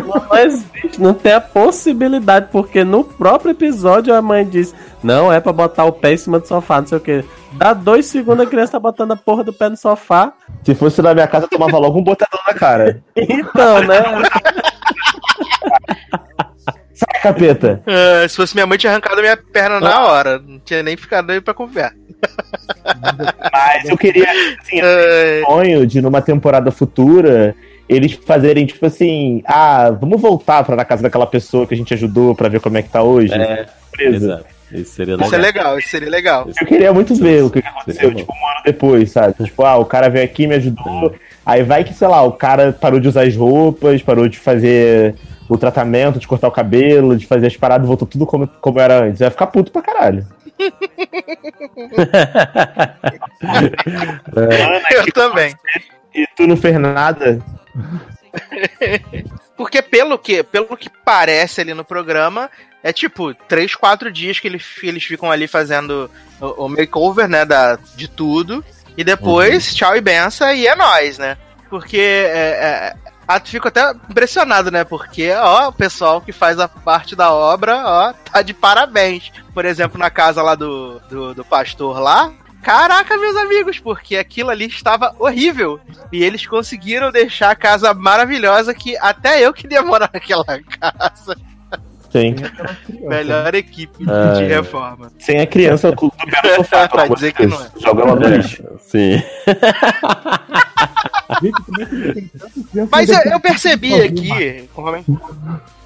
Não existe, não tem a possibilidade, porque no próprio episódio a mãe diz: Não, é pra botar o pé em cima do sofá, não sei o que. Dá dois segundos a criança tá botando a porra do pé no sofá. Se fosse na minha casa, eu tomava logo um botadão na cara. Então, né? Sai, capeta! Ah, se fosse minha mãe, tinha arrancado a minha perna na hora. Não tinha nem ficado aí pra conversa. Mas eu queria, assim, eu sonho de numa temporada futura eles fazerem, tipo assim, ah, vamos voltar pra na casa daquela pessoa que a gente ajudou pra ver como é que tá hoje. É, Beleza. Isso seria Isso é legal, isso seria legal. Eu queria muito ver o que aconteceu, tipo, um ano depois, sabe? Tipo, ah, o cara veio aqui, me ajudou. Aí vai que, sei lá, o cara parou de usar as roupas, parou de fazer o tratamento, de cortar o cabelo, de fazer as paradas, voltou tudo como, como era antes. Vai ficar puto pra caralho. Eu também. E tu não fez nada. Porque pelo que, pelo que parece ali no programa, é tipo, três, quatro dias que eles, eles ficam ali fazendo o, o makeover, né, da, de tudo. E depois, tchau e benção, e é nóis, né? Porque é, é, ah, tu fico até impressionado, né? Porque, ó, o pessoal que faz a parte da obra, ó, tá de parabéns. Por exemplo, na casa lá do, do, do pastor lá. Caraca, meus amigos, porque aquilo ali estava horrível. E eles conseguiram deixar a casa maravilhosa que até eu queria morar naquela casa. Sim. Melhor equipe Ah, de é. reforma. Sem a criança com o pé no sofá. Pra dizer que não é. Joga ela no lixo. Sim. Mas eu, eu percebi aqui. conforme-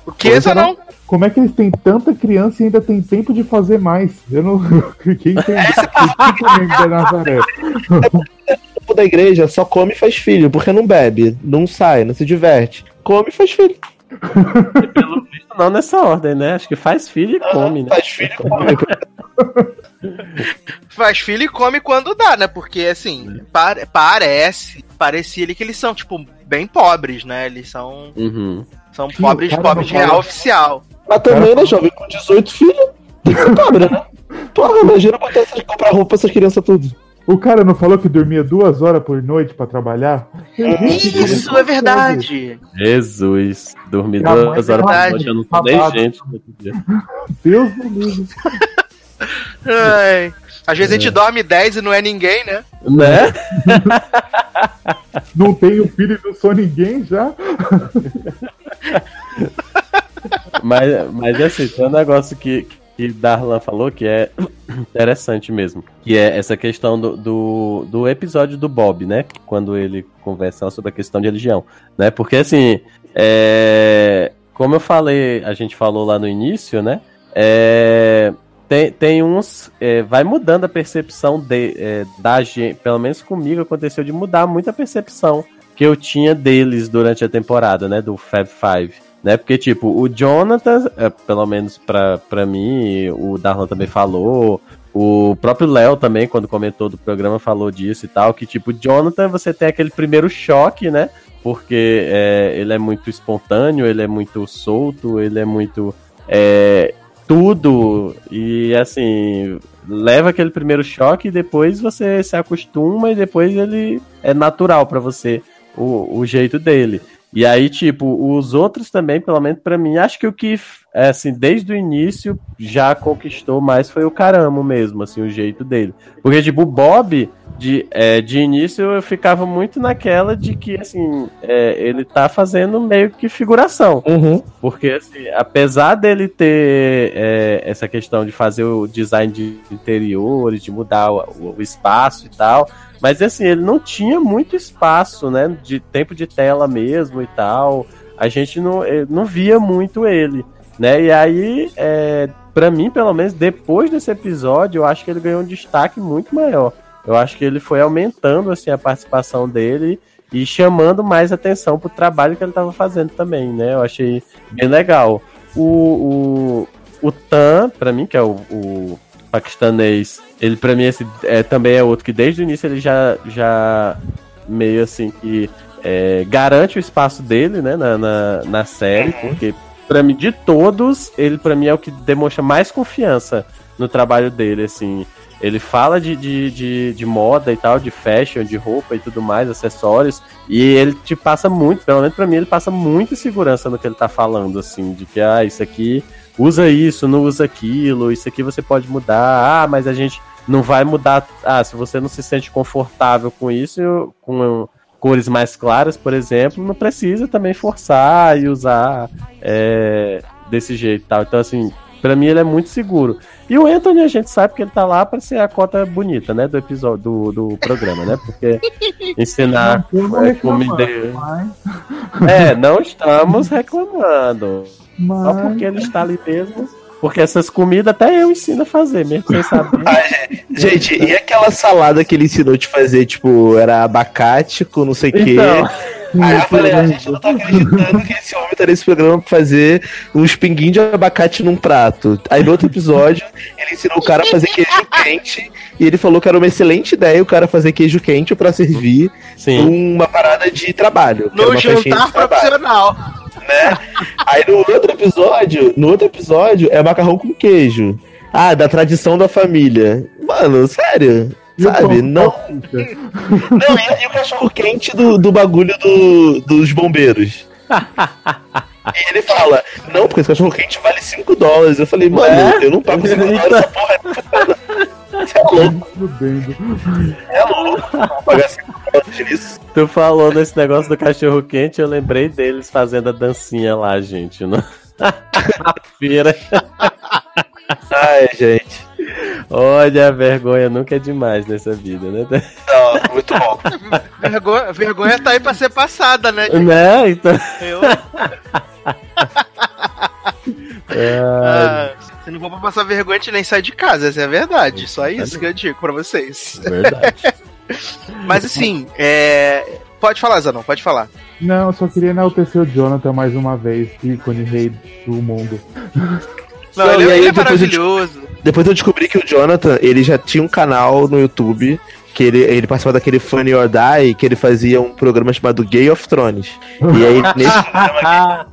O que essa não? Como é que eles têm tanta criança e ainda tem tempo de fazer mais? Eu não. Quem tem tempo da Nazaré? O povo da igreja só come e faz filho, porque não bebe, não sai, não se diverte. Come e faz filho. Não nessa ordem, né? Acho que faz filho e come, né? Faz filho e come. Faz filho e come quando dá, né? Porque assim, par- parece. Parecia ali que eles são, tipo, bem pobres, né? Eles são. Uhum. São pobres, cara pobres de real oficial. Mas também, né, jovem, com 18 filhos, tem que cobra, né? Porra, imagina botar essas, comprar roupa pra essas crianças tudo. O cara não falou que dormia duas horas por noite pra trabalhar? Isso é verdade. Jesus, dormi Minha mãe duas é horas por noite, eu não sou nem gente. Deus do livro. Ai. Às vezes a É. gente dorme 10 e não é ninguém, né? Né? Não tenho filho e não sou ninguém já? Mas, mas assim, tem um negócio que, que Darlan falou que é interessante mesmo. Que é essa questão do, do, do episódio do Bob, né? Quando ele conversa sobre a questão de religião. Né? Porque assim, é, como eu falei, a gente falou lá no início, né? É, tem, tem uns. é, vai mudando a percepção de, é, da gente. Pelo menos comigo aconteceu de mudar muito a percepção que eu tinha deles durante a temporada, né? Do Fab Five. Né? Porque, tipo, o Jonathan, é, pelo menos pra, pra mim, o Darlan também falou. O próprio Léo também, quando comentou do programa, falou disso e tal. Que, tipo, Jonathan, você tem aquele primeiro choque, né? Porque é, ele é muito espontâneo, ele é muito solto, ele é muito. é, tudo. E assim, leva aquele primeiro choque e depois você se acostuma e depois ele é natural pra você o, o jeito dele. E aí, tipo, os outros também, pelo menos pra mim, acho que o que, é, assim, desde o início já conquistou mais foi o Caramo mesmo, assim, o jeito dele. Porque, tipo, o Bob, de, é, de início eu ficava muito naquela de que, assim, é, ele tá fazendo meio que figuração. Porque, assim, apesar dele ter é, essa questão de fazer o design de interiores, de mudar o, o espaço e tal, mas assim, ele não tinha muito espaço, né? De tempo de tela mesmo e tal. A gente não, eh, não via muito ele, né? E aí, é, para mim, pelo menos, depois desse episódio, eu acho que ele ganhou um destaque muito maior. Eu acho que ele foi aumentando assim a participação dele e chamando mais atenção pro trabalho que ele estava fazendo também, né? Eu achei bem legal. O, o, o Tan, para mim, que é o, o paquistanês, ele para mim esse é, também é outro que desde o início ele já, já meio assim que é, garante o espaço dele, né, na, na, na série, porque para mim de todos ele para mim é o que demonstra mais confiança no trabalho dele, assim. Ele fala de, de, de, de moda e tal, de fashion, de roupa e tudo mais, acessórios, e ele te passa muito, pelo menos pra mim, ele passa muita segurança no que ele tá falando, assim, de que, ah, isso aqui usa isso, não usa aquilo, isso aqui você pode mudar, ah, mas a gente não vai mudar, ah, se você não se sente confortável com isso, com cores mais claras, por exemplo, não precisa também forçar e usar é, desse jeito tal. Então, assim, pra mim ele é muito seguro. E o Anthony a gente sabe que ele tá lá pra ser a cota bonita, né, do episódio, do, do programa, né? Porque ensinar é, comida... mas- É, não estamos reclamando. Só Mas- porque ele está ali mesmo. Porque essas comidas até eu ensino a fazer, mesmo sem saber. Gente, e aquela salada que ele ensinou de fazer, tipo, era abacate com não sei o quê. Aí eu falei, a gente não tá acreditando que esse homem tá nesse programa pra fazer uns pinguinhos de abacate num prato. Aí no outro episódio, ele ensinou o cara a fazer queijo quente. E ele falou que era uma excelente ideia o cara fazer queijo quente pra servir uma parada de trabalho. era No jantar profissional. né? Aí no outro episódio, no outro episódio é macarrão com queijo. Ah, da tradição da família. Mano, sério? Sabe? Não. Não, e, e o cachorro quente do, do bagulho do, dos bombeiros. E ele fala, não, porque esse cachorro quente vale 5 dólares. Eu falei, mano, É? eu não pago 5 dólares essa porra. Você é louco, é louco. Pagar 5 dólares nisso. Tu falou nesse negócio do cachorro quente, eu lembrei deles fazendo a dancinha lá, gente. No... Na feira. Ai, gente. Olha, a vergonha nunca é demais nessa vida, né? Não, muito bom. Vergonha, vergonha tá aí pra ser passada, né? Né? Então. Eu, Ah, ah, se não for pra passar vergonha, a gente nem sai de casa, essa é a verdade. Só isso que eu digo pra vocês. verdade. Mas assim, é... pode falar, Zanon, pode falar. Não, eu só queria enaltecer o Jonathan mais uma vez, ícone rei do mundo. Não, Não, ele, aí ele é depois eu maravilhoso. Depois eu descobri que o Jonathan, ele já tinha um canal no YouTube que ele, ele participava daquele Funny or Die, que ele fazia um programa chamado Gay of Thrones. E aí, nesse programa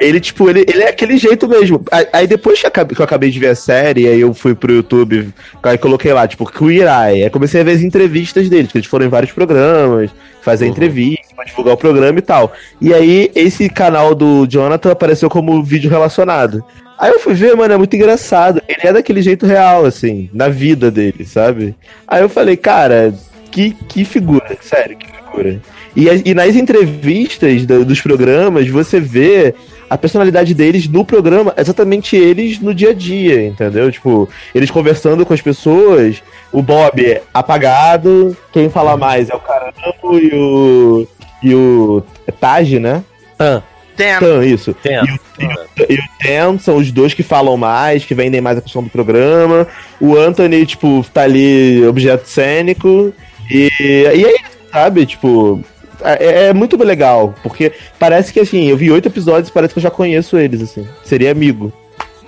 ele, tipo, ele, ele é aquele jeito mesmo. Aí, depois que eu, acabei, que eu acabei de ver a série, aí eu fui pro YouTube, aí coloquei lá, tipo, Queer Eye. Aí comecei a ver as entrevistas deles, que eles foram em vários programas, fazer Uhum. entrevista, divulgar o programa e tal. E aí, esse canal do Jonathan apareceu como vídeo relacionado. Aí eu fui ver, mano, é muito engraçado. Ele é daquele jeito real, assim, na vida dele, sabe? Aí eu falei, cara, que, que figura, sério, que figura. E, e nas entrevistas do- dos programas, você vê a personalidade deles no programa, exatamente eles no dia a dia, entendeu? Tipo, eles conversando com as pessoas, o Bob é apagado, quem fala mais é o Carambo e o. e o Taj, né? Ah. Ten. Tan, isso. Ten. E, o, e, o, e o Ten são os dois que falam mais, que vendem mais a questão do programa. O Anthony, tipo, tá ali, objeto cênico. E, e é isso, sabe? Tipo, é, é muito legal, porque parece que, assim, eu vi oito episódios e parece que eu já conheço eles, assim. Seria amigo.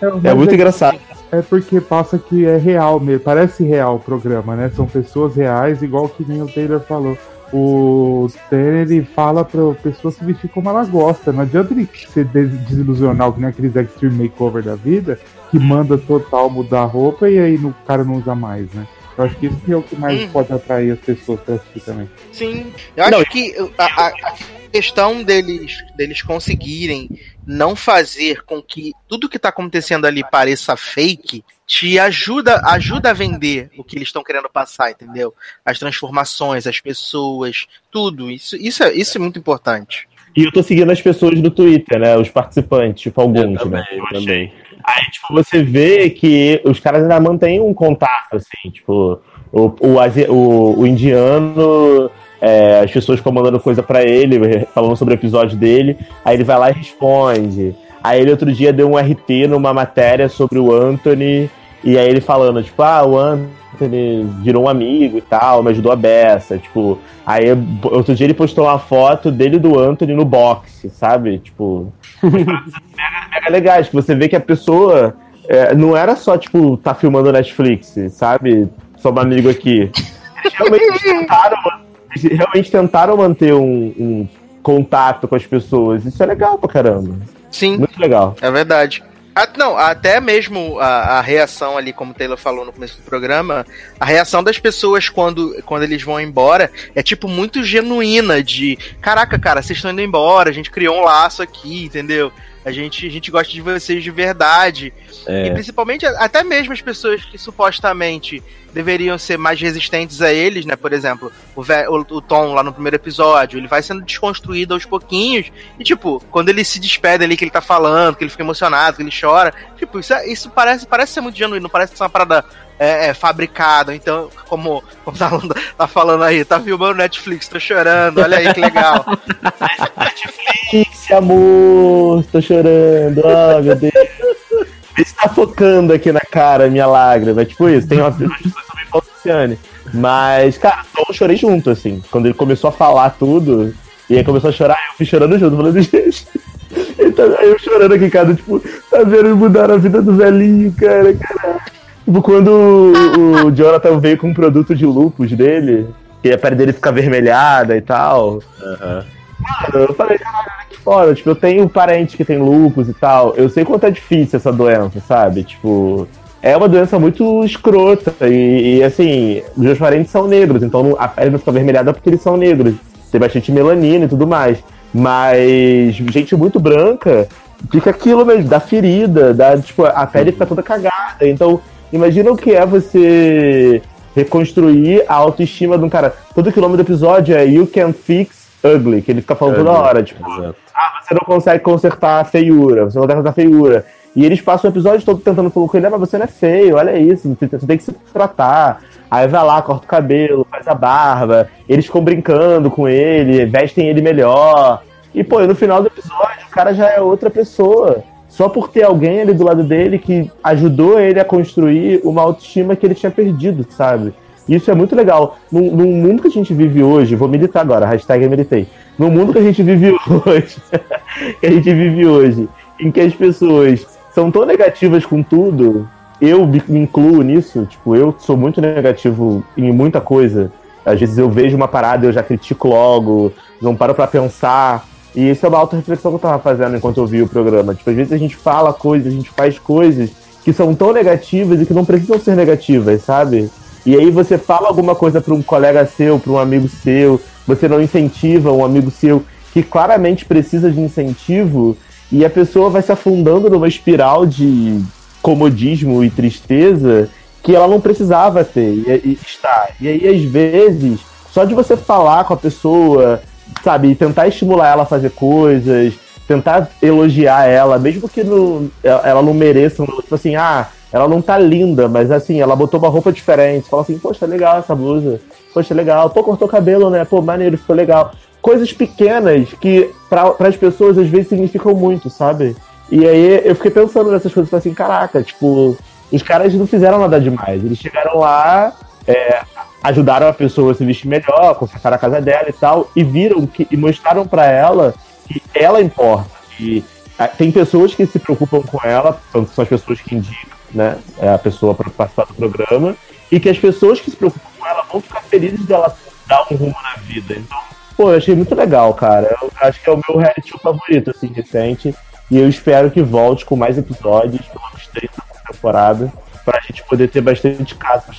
É mas muito engraçado. É porque passa que é real mesmo, parece real o programa, né? São pessoas reais, igual que nem o Taylor falou. O Tanner ele fala pra pessoa se vestir como ela gosta. Não adianta ele ser des- desilusional, que nem aqueles extreme makeover da vida, que manda total mudar a roupa e aí no, o cara não usa mais, né? Eu acho que isso que é o que mais Hum. pode atrair as pessoas pra assistir também. Sim, eu acho que a, a- a questão deles, deles conseguirem não fazer com que tudo que tá acontecendo ali pareça fake te ajuda, ajuda a vender o que eles estão querendo passar, entendeu? As transformações, as pessoas, tudo. Isso, isso, é, isso é muito importante. E eu tô seguindo as pessoas no Twitter, né? Os participantes, tipo, alguns, Eu né? também, eu também. Aí, tipo, você vê que os caras ainda mantêm um contato, assim, tipo, o, o, o, o indiano, é, as pessoas comandando coisa pra ele, falando sobre o episódio dele, aí ele vai lá e responde. Aí ele outro dia deu um RT numa matéria sobre o Anthony, e aí ele falando, tipo, ah, o Anthony virou um amigo e tal, me ajudou a beça, tipo, aí outro dia ele postou uma foto dele e do Anthony no boxe, sabe? Tipo, mega legais, que você vê que a pessoa é, não era só, tipo, tá filmando Netflix, sabe? Só um amigo aqui. Eles realmente tentaram, eles realmente tentaram manter um, um contato com as pessoas. Isso é legal pra caramba. Sim. Muito legal. É verdade. Ah, não, até mesmo a, a reação ali, como o Taylor falou no começo do programa, a reação das pessoas quando, quando eles vão embora é tipo muito genuína de caraca, cara, vocês estão indo embora, a gente criou um laço aqui, entendeu? A gente, a gente gosta de vocês de verdade. É. E principalmente, até mesmo as pessoas que supostamente deveriam ser mais resistentes a eles, né? Por exemplo, o, o, o Tom lá no primeiro episódio, ele vai sendo desconstruído aos pouquinhos. E, tipo, quando ele se despede ali, que ele tá falando, que ele fica emocionado, que ele chora, tipo, isso, é- isso parece, parece ser muito genuíno, não parece ser uma parada é, é, fabricada. Então, como, como tá, falando- tá falando aí, tá filmando Netflix, tô chorando, olha aí que legal. Esse amor, tô chorando, oh meu Deus. Ele está focando aqui na cara, minha lágrima. É tipo isso, tem uma Luciane. Mas, cara, eu chorei junto, assim. Quando ele começou a falar tudo, e aí começou a chorar, eu fui chorando junto, falando, gente. Ele tá, aí eu chorando aqui, cara, tipo, tá vendo mudar a vida do velhinho, cara, cara. Tipo, quando o, o Jonathan veio com um produto de lupus dele, que a pele dele fica avermelhada e tal. Mano, eu falei, caralho, que foda. Tipo, eu tenho parente que tem lupus e tal. Eu sei quanto é difícil essa doença, sabe? Tipo, é uma doença muito escrota. E, e, assim, os meus parentes são negros, então a pele não fica avermelhada porque eles são negros. Tem bastante melanina e tudo mais. Mas gente muito branca fica aquilo mesmo, dá ferida, dá, tipo, a pele fica toda cagada. Então, imagina o que é você reconstruir a autoestima de um cara. Todo quilômetro do episódio é You Can Fix Ugly, que ele fica falando toda Ugly, hora, tipo, ah, você não consegue consertar a feiura, você não consegue consertar a feiura. E eles passam o episódio todo tentando falar com ele, "Ah, mas você não é feio, olha isso, você você tem que se tratar. Aí vai lá, corta o cabelo, faz a barba, eles ficam brincando com ele, vestem ele melhor. E, pô, no final do episódio, o cara já é outra pessoa. Só por ter alguém ali do lado dele que ajudou ele a construir uma autoestima que ele tinha perdido, sabe? Isso é muito legal. Num, num mundo que a gente vive hoje, vou militar agora, hashtag militei. No mundo que a gente vive hoje, que a gente vive hoje, em que as pessoas são tão negativas com tudo, eu me incluo nisso, tipo, eu sou muito negativo em muita coisa. Às vezes eu vejo uma parada e eu já critico logo, não paro pra pensar. E isso é uma auto-reflexão que eu tava fazendo enquanto eu vi o programa. Tipo, às vezes a gente fala coisas, a gente faz coisas que são tão negativas e que não precisam ser negativas, sabe? E aí você fala alguma coisa para um colega seu, para um amigo seu, você não incentiva um amigo seu que claramente precisa de incentivo e a pessoa vai se afundando numa espiral de comodismo e tristeza que ela não precisava ter e, e estar. E aí, às vezes, só de você falar com a pessoa, sabe, tentar estimular ela a fazer coisas, tentar elogiar ela, mesmo que ela não mereça, tipo assim, ah, ela não tá linda, mas assim, ela botou uma roupa diferente. Fala assim, poxa, legal essa blusa. Poxa, legal. Pô, cortou cabelo, né? Pô, maneiro, ficou legal. Coisas pequenas que para as pessoas às vezes significam muito, sabe? E aí eu fiquei pensando nessas coisas, falei assim, caraca, tipo, os caras não fizeram nada demais. Eles chegaram lá, é, ajudaram a pessoa a se vestir melhor, consertaram a casa dela e tal, e viram que e mostraram para ela que ela importa. Ah, tem pessoas que se preocupam com ela, são as pessoas que indicam, né? É a pessoa para participar do programa, e que as pessoas que se preocupam com ela vão ficar felizes dela dar um rumo na vida. Então, pô, eu achei muito legal, cara. Eu acho que é o meu reality show favorito, assim, recente. E eu espero que volte com mais episódios, pelo menos três na temporada, pra gente poder ter bastante casos.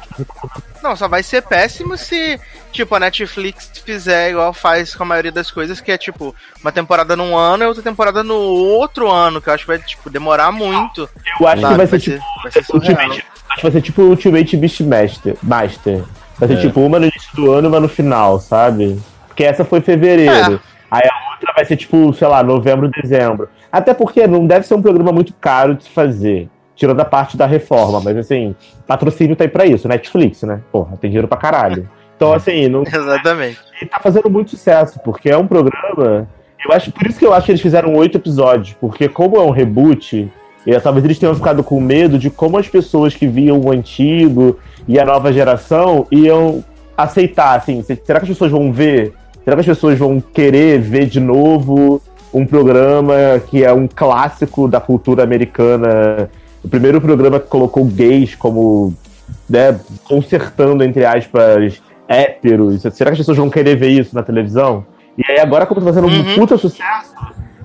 Não, só vai ser péssimo se, tipo, a Netflix fizer igual faz com a maioria das coisas, que é, tipo, uma temporada num ano e outra temporada no outro ano, que eu acho que vai, tipo, demorar muito. Eu acho sabe? que vai ser, tipo, vai ser. Ultimate, acho que vai ser tipo o Ultimate Beastmaster. Master. Vai ser É. tipo uma no início do ano e uma no final, sabe? Porque essa foi fevereiro. Aí a outra vai ser tipo, sei lá, novembro, dezembro. Até porque não deve ser um programa muito caro de se fazer. Tirando a parte da reforma, mas assim, patrocínio tá aí pra isso, Netflix, né? Porra, tem dinheiro pra caralho. Então, assim, não. Exatamente. E tá fazendo muito sucesso, porque é um programa. Eu acho, por isso que eu acho que eles fizeram oito episódios, porque como é um reboot, e talvez eles tenham ficado com medo de como as pessoas que viam o antigo e a nova geração iam aceitar, assim, se- será que as pessoas vão ver? Será que as pessoas vão querer ver de novo um programa que é um clássico da cultura americana? O primeiro programa que colocou gays como, né, consertando, entre aspas, héteros. Será que as pessoas vão querer ver isso na televisão? E aí agora, como tá fazendo um puta sucesso,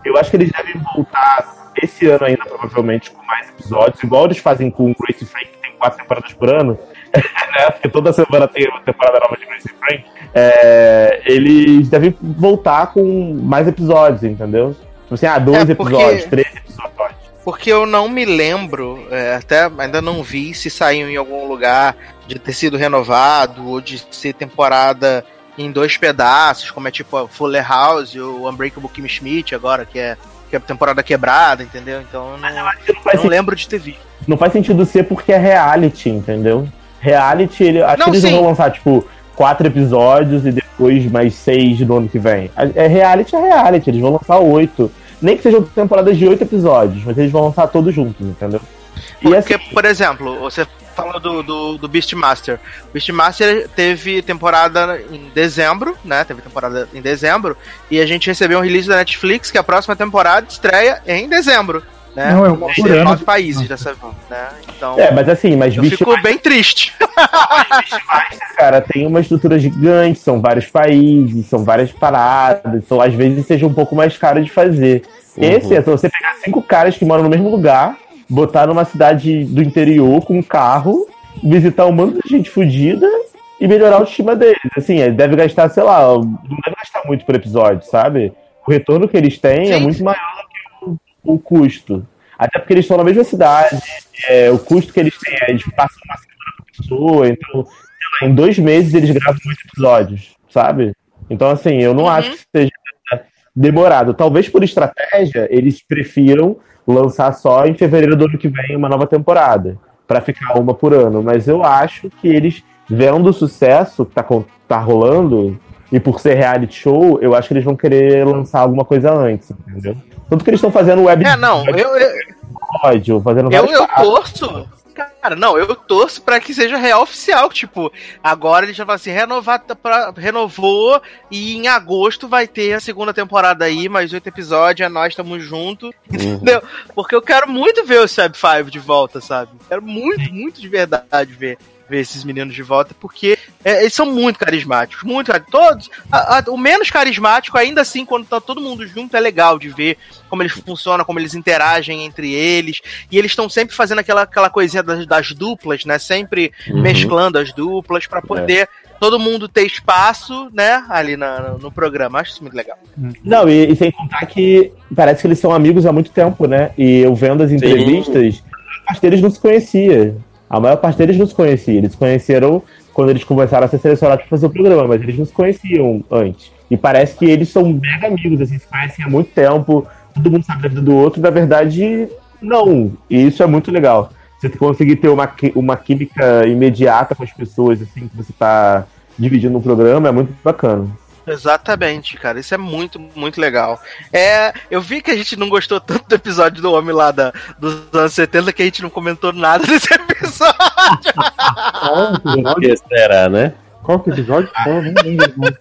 eu acho que eles devem voltar esse ano ainda, provavelmente, com mais episódios, igual eles fazem com Grace Frank, que tem quatro temporadas por ano, né? Porque toda semana tem uma temporada nova de Grace Frank. É, eles devem voltar com mais episódios, entendeu? Tipo assim, ah, dois É, porque- episódios, três episódios. Porque eu não me lembro, é, até ainda não vi se saiu em algum lugar de ter sido renovado ou de ser temporada em dois pedaços, como é tipo a Fuller House o Unbreakable Kimmy Schmidt agora, que é, que é temporada quebrada, entendeu? Então eu não, não lembro de ter visto. Não faz sentido ser porque é reality, entendeu? Reality, ele, acho Não, que eles sim. não vão lançar, tipo, quatro episódios e depois mais seis no ano que vem. É reality, é reality, eles vão lançar oito. Nem que sejam temporadas de oito episódios, mas eles vão lançar todos juntos, entendeu? E assim, Porque, por exemplo, você falou do, do, do Beastmaster. O Beastmaster teve temporada em dezembro, né? Teve temporada em dezembro. E a gente recebeu um release da Netflix que a próxima temporada estreia em dezembro. Né? Não, é uma por ano. nove países dessa vez, né? Então, É, mas assim, mas eu Beast fico bem triste. cara, tem uma estrutura gigante, são vários países, são várias paradas, então às vezes seja um pouco mais caro de fazer. Uhum. Esse é só você pegar cinco caras que moram no mesmo lugar, botar numa cidade do interior com um carro, visitar um monte de gente fodida e melhorar a autoestima deles. Assim, é, deve gastar, sei lá, não deve gastar muito por episódio, sabe? O retorno que eles têm é muito maior do que o, custo. Até porque eles estão na mesma cidade, é, o custo que eles têm é eles passam uma semana a pessoa, então lá, em dois meses eles gravam oito episódios, sabe? Então, assim, eu não acho que seja demorado. Talvez por estratégia eles prefiram lançar só em fevereiro do ano que vem uma nova temporada, pra ficar uma por ano. Mas eu acho que eles, vendo o sucesso que tá, tá rolando, e por ser reality show, eu acho que eles vão querer lançar alguma coisa antes, entendeu? Tanto que eles estão fazendo web É, não, eu, eu, episódio, fazendo eu, eu torço. Cara, não, eu torço pra que seja real oficial. Tipo, agora ele já vai assim, renovar, pra, renovou e em agosto vai ter a segunda temporada aí, mais oito episódios, é nós estamos juntos. Entendeu? Porque eu quero muito ver o Sub 5 de volta, sabe? Quero muito, muito de verdade ver. Ver esses meninos de volta, porque é, eles são muito carismáticos, muito todos. a- a- o menos carismático, ainda assim, quando tá todo mundo junto, é legal de ver como eles funcionam, como eles interagem entre eles. E eles estão sempre fazendo aquela, aquela coisinha das, das duplas, né? Sempre Uhum. mesclando as duplas pra poder todo mundo ter espaço, né? Ali na- no programa. Acho isso muito legal. Não, e, e sem contar que parece que eles são amigos há muito tempo, né? E eu vendo as entrevistas, parte deles não se conhecia. A maior parte deles não se conhecia. Eles conheceram quando eles começaram a ser selecionados para fazer o programa, mas eles não se conheciam antes. E parece que eles são mega amigos, assim, se conhecem há muito tempo, todo mundo sabe da vida do outro, na verdade, não. E isso é muito legal. Você conseguir ter uma, uma química imediata com as pessoas, assim, que você tá dividindo um programa, é muito bacana. Exatamente, cara. Isso é muito, muito legal. É, eu vi que a gente não gostou tanto do episódio do homem lá da, dos anos 70 que a gente não comentou nada desse episódio. Por que será, né? Qual que é o episódio? Qual? Não lembro.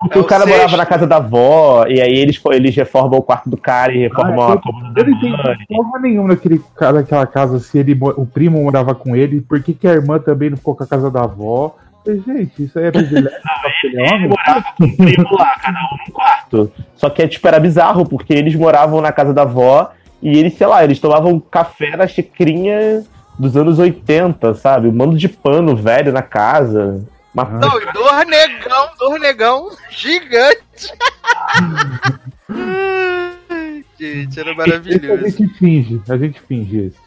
Porque É o o cara sexto. morava na casa da avó, e aí eles, eles reformam o quarto do cara e reformam Ah, a eu- cômoda da Eu não entendi mãe. porra nenhuma naquele, naquela casa, se ele, o primo morava com ele, por que, que a irmã também não ficou com a casa da avó? Falei, Gente, isso aí é privilégio só porque ele é Ele morava com o primo lá, cada um num quarto. Só que, tipo, era bizarro, porque eles moravam na casa da avó e eles, sei lá, eles tomavam café na xicrinha dos anos 80, sabe? Um mando de pano velho na casa. Uma Não, e dois negão, dois negão gigante. Gente, era Esse a maravilhoso. gente finge, a gente finge isso.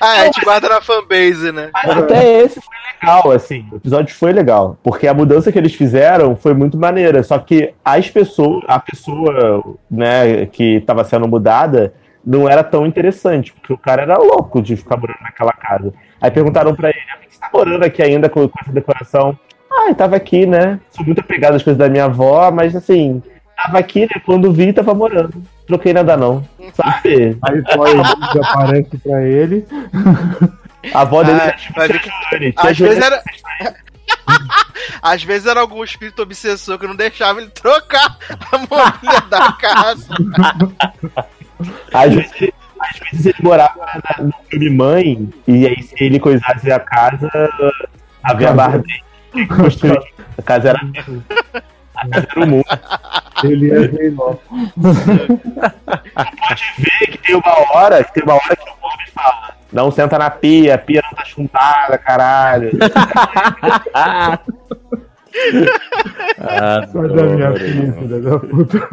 Ah, a gente guarda na fanbase, né? Mas até esse foi legal, assim. O episódio foi legal. Porque a mudança que eles fizeram foi muito maneira. Só que as pessoas, a pessoa, né, que estava sendo mudada não era tão interessante. Porque o cara era louco de ficar morando naquela casa. Aí perguntaram pra ele: "Ah, por que você tá morando aqui ainda com, com essa decoração? Ah, eu tava aqui, né? Sou muito apegado às coisas da minha avó, mas assim, tava aqui, né? Quando vi, tava morando. Troquei nada, não. Sabe? Aí só ele aparece pra ele. A avó dele Ah, era tipo vai ver tia que- Às vezes Jane- era. Às vezes era algum espírito obsessor que não deixava ele trocar a mobília da casa. Às vezes, ele- às vezes ele morava na- no filme Mãe, e aí se ele coisasse a casa, havia a barra dele. A casa era era o mundo. Ele é nó. Pode ver que tem uma hora, que tem uma hora que o homem fala, não senta na pia, a pia não tá chuntada, caralho. Sai da minha filha, filha da puta.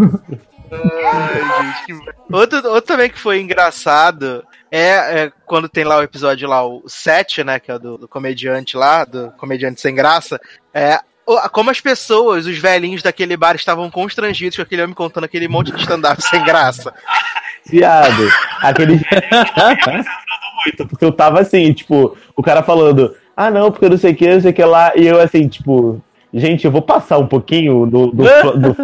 Ai, gente, que- outro, outro também que foi engraçado é, é quando tem lá o episódio lá, o 7, né? Que é o do, do comediante lá, do comediante sem graça. É. Como as pessoas, os velhinhos daquele bar estavam constrangidos com aquele homem contando aquele monte de stand-up sem graça. Viado, aquele muito, porque eu tava assim, tipo, o cara falando, ah não, porque eu não sei o que, não sei o que lá, e eu assim, tipo, gente, eu vou passar um pouquinho do, do, do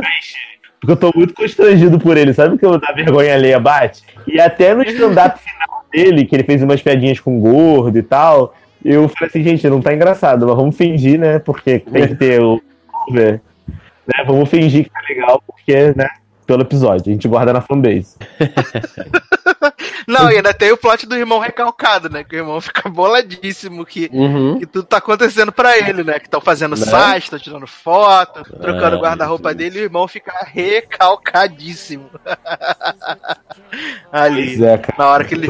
porque eu tô muito constrangido por ele, sabe que eu da vergonha alheia bate? E até no stand-up final dele, que ele fez umas piadinhas com gordo e tal, eu falei assim, gente, não tá engraçado, mas vamos fingir, né, porque tem que ter o né, vamos fingir que tá legal, porque, né, pelo episódio, a gente guarda na fanbase. Não, e ainda tem o plot do irmão recalcado, né? Que o irmão fica boladíssimo que, Uhum. que tudo tá acontecendo pra ele, né? Que estão fazendo Né? site, estão tirando foto, trocando Ah, o guarda-roupa dele e o irmão fica recalcadíssimo. Ali. É. Na hora que ele.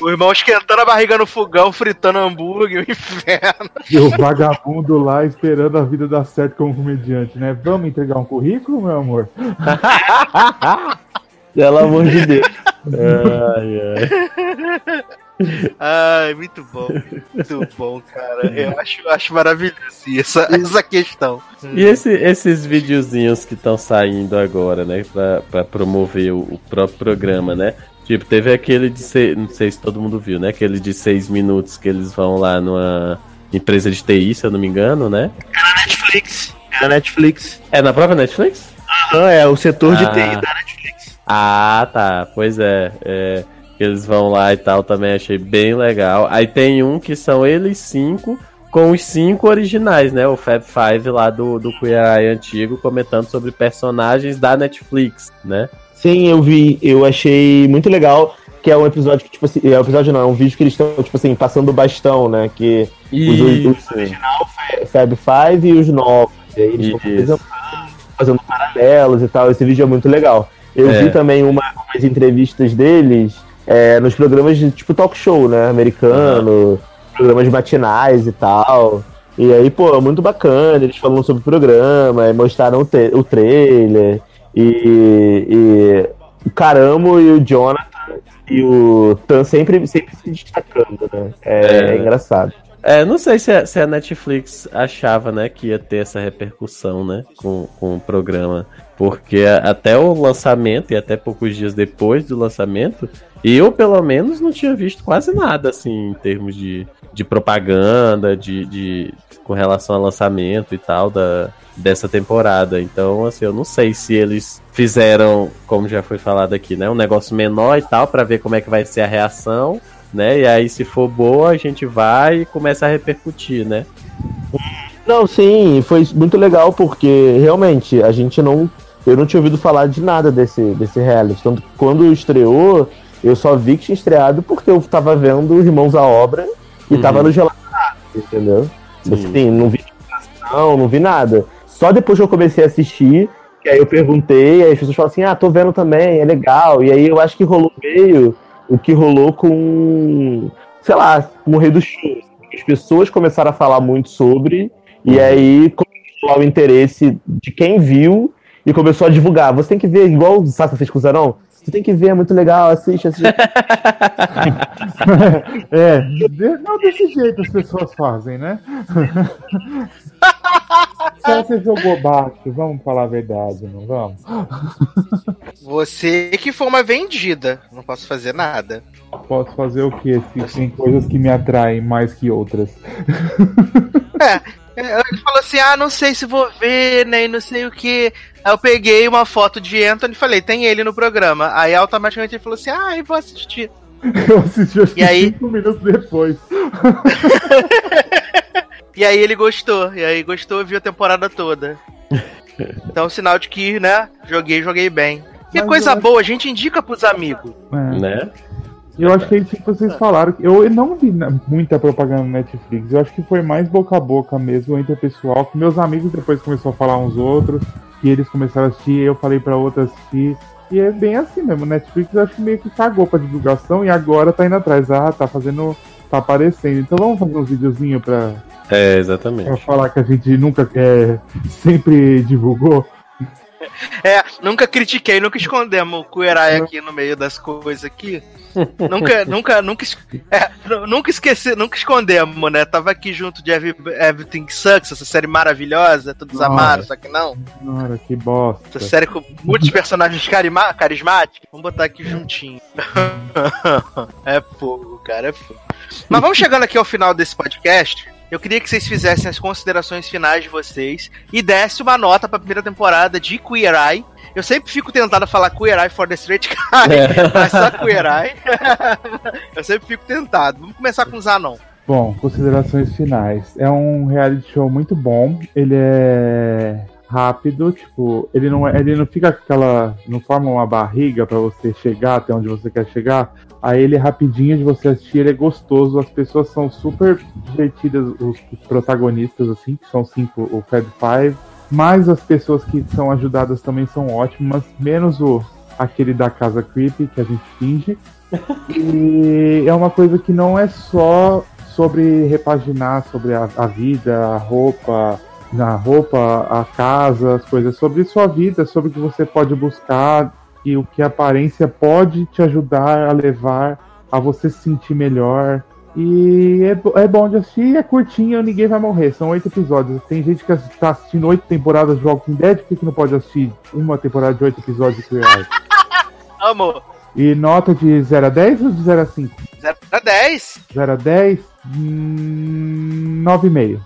O irmão esquentando a barriga no fogão, fritando hambúrguer, o inferno. E o vagabundo lá esperando a vida dar certo como comediante, né? Vamos entregar um currículo, meu amor? Pelo amor de Deus. Ai, ai. Ai, muito bom. Muito bom, cara. Eu acho, acho maravilhoso essa, essa questão. E esse- esses videozinhos que estão saindo agora, né? Pra, pra promover o, o próprio programa, né? Tipo, teve aquele de. se- Não sei se todo mundo viu, né? Aquele de seis minutos que eles vão lá numa empresa de TI, se eu não me engano, né? Netflix. É a Netflix. É na própria Netflix? Aham, é o setor de Ah. TI da Netflix. Ah, tá. Pois é. é. Eles vão lá e tal, também achei bem legal. Aí tem um que são eles cinco, com os cinco originais, né? O Fab Five lá do, do Queer Eye antigo, comentando sobre personagens da Netflix, né? Sim, eu vi, eu achei muito legal que é um episódio que, tipo assim, é um episódio não, é um vídeo que eles estão, tipo assim, passando o bastão, né? Que os, Isso. os original, Fab Five e os novos. E aí eles estão Isso. Fazendo paralelos e tal. Esse vídeo é muito legal. Eu É. vi também uma, umas entrevistas deles é, nos programas de tipo talk show, né? Americano, programas matinais e tal. E aí, pô, muito bacana, eles falando sobre o programa, e mostraram o, tra- o trailer, e, e o Caramo e o Jonathan e o Tan sempre, sempre se destacando, né? É, É. é engraçado. É, não sei se a, se a Netflix achava, né, que ia ter essa repercussão, né, com, com o programa. Porque até o lançamento e até poucos dias depois do lançamento, eu, pelo menos, não tinha visto quase nada, assim, em termos de, de propaganda, de, de com relação ao lançamento e tal da, dessa temporada. Então, assim, eu não sei se eles fizeram, como já foi falado aqui, né, um negócio menor e tal, pra ver como é que vai ser a reação né? E aí, se for boa, a gente vai e começa a repercutir, né? Não, sim, foi muito legal porque realmente a gente não. Eu não tinha ouvido falar de nada desse, desse reality. Tanto que quando estreou, eu só vi que tinha estreado porque eu tava vendo os Irmãos à Obra e Uhum. tava nos relacionados, entendeu? Sim. Assim, não vi divulgação, não vi nada. Só depois que eu comecei a assistir, que aí eu perguntei, aí as pessoas falam assim, ah, tô vendo também, é legal. E aí eu acho que rolou meio o que rolou com, sei lá, com o Rei do Show. As pessoas começaram a falar muito sobre, e aí começou o interesse de quem viu e começou a divulgar. Você tem que ver, igual o Sassa fez com o Zarão, você tem que ver, é muito legal, assiste, assiste. É, não desse jeito as pessoas fazem, né? Você jogou baixo, vamos falar a verdade, não vamos? Você que foi uma vendida. Não posso fazer nada. Posso fazer o quê? Se tem coisas que me atraem mais que outras. É, ele falou assim: ah, não sei se vou ver, nem não sei o que. Aí eu peguei uma foto de Anthony e falei: tem ele no programa. Aí automaticamente ele falou assim: ah, eu vou assistir. Eu assisti acho E aí? cinco minutos depois. E aí ele gostou. E aí gostou e viu a temporada toda. Então, sinal de que, né, joguei, joguei bem. Que Mas coisa eu- boa, a gente indica pros amigos. É. Né? Eu acho que é isso que vocês falaram. Eu não vi muita propaganda no Netflix. Eu acho que foi mais boca a boca mesmo entre o pessoal. Que meus amigos depois começaram a falar uns outros. Que eles começaram a assistir. Eu falei pra outros assistir. E é bem assim mesmo. O Netflix eu acho que meio que cagou pra divulgação. E agora tá indo atrás. Ah, tá fazendo. Tá aparecendo. Então vamos fazer uns videozinhos pra, É, exatamente. pra falar que a gente nunca. É, sempre divulgou. É, nunca critiquei, nunca escondemos o Kuerai aqui no meio das coisas aqui. nunca, nunca, nunca, é, nu- nunca esqueci, nunca escondemos, né? Tava aqui junto de Every- Everything Sucks, essa série maravilhosa, todos Nossa. amaram, só que não. Cara, que bosta. Essa série com muitos personagens carima- carismáticos. Vamos botar aqui juntinho. é fogo, cara, é fogo. Mas vamos chegando aqui ao final desse podcast. Eu queria que vocês fizessem as considerações finais de vocês e desse uma nota pra primeira temporada de Queer Eye. Eu sempre fico tentado a falar Queer Eye for the Straight Guy, mas só Queer Eye. Eu sempre fico tentado. Vamos começar com o Zanon. Bom, considerações finais. É um reality show muito bom. Ele é rápido, tipo, ele não é, ele não fica com aquela, não forma uma barriga pra você chegar até onde você quer chegar. Aí ele é rapidinho de você assistir, ele é gostoso. As pessoas são super divertidas, os, os protagonistas assim, que são cinco, o Fab Five. Mas as pessoas que são ajudadas também são ótimas, menos o aquele da casa creepy que a gente finge. E é uma coisa que não é só sobre repaginar sobre a, a vida, a roupa, na roupa, a casa, as coisas, sobre sua vida, sobre o que você pode buscar e o que a aparência pode te ajudar a levar a você se sentir melhor. E é, é bom de assistir, é curtinho, ninguém vai morrer. São oito episódios. Tem gente que está assistindo oito temporadas de Walking Dead, por que, que não pode assistir uma temporada de oito episódios de? Amor, E nota de 0 a 10 ou de 0 a 5? 0 a 10. 0 a 10, hum, 9,5.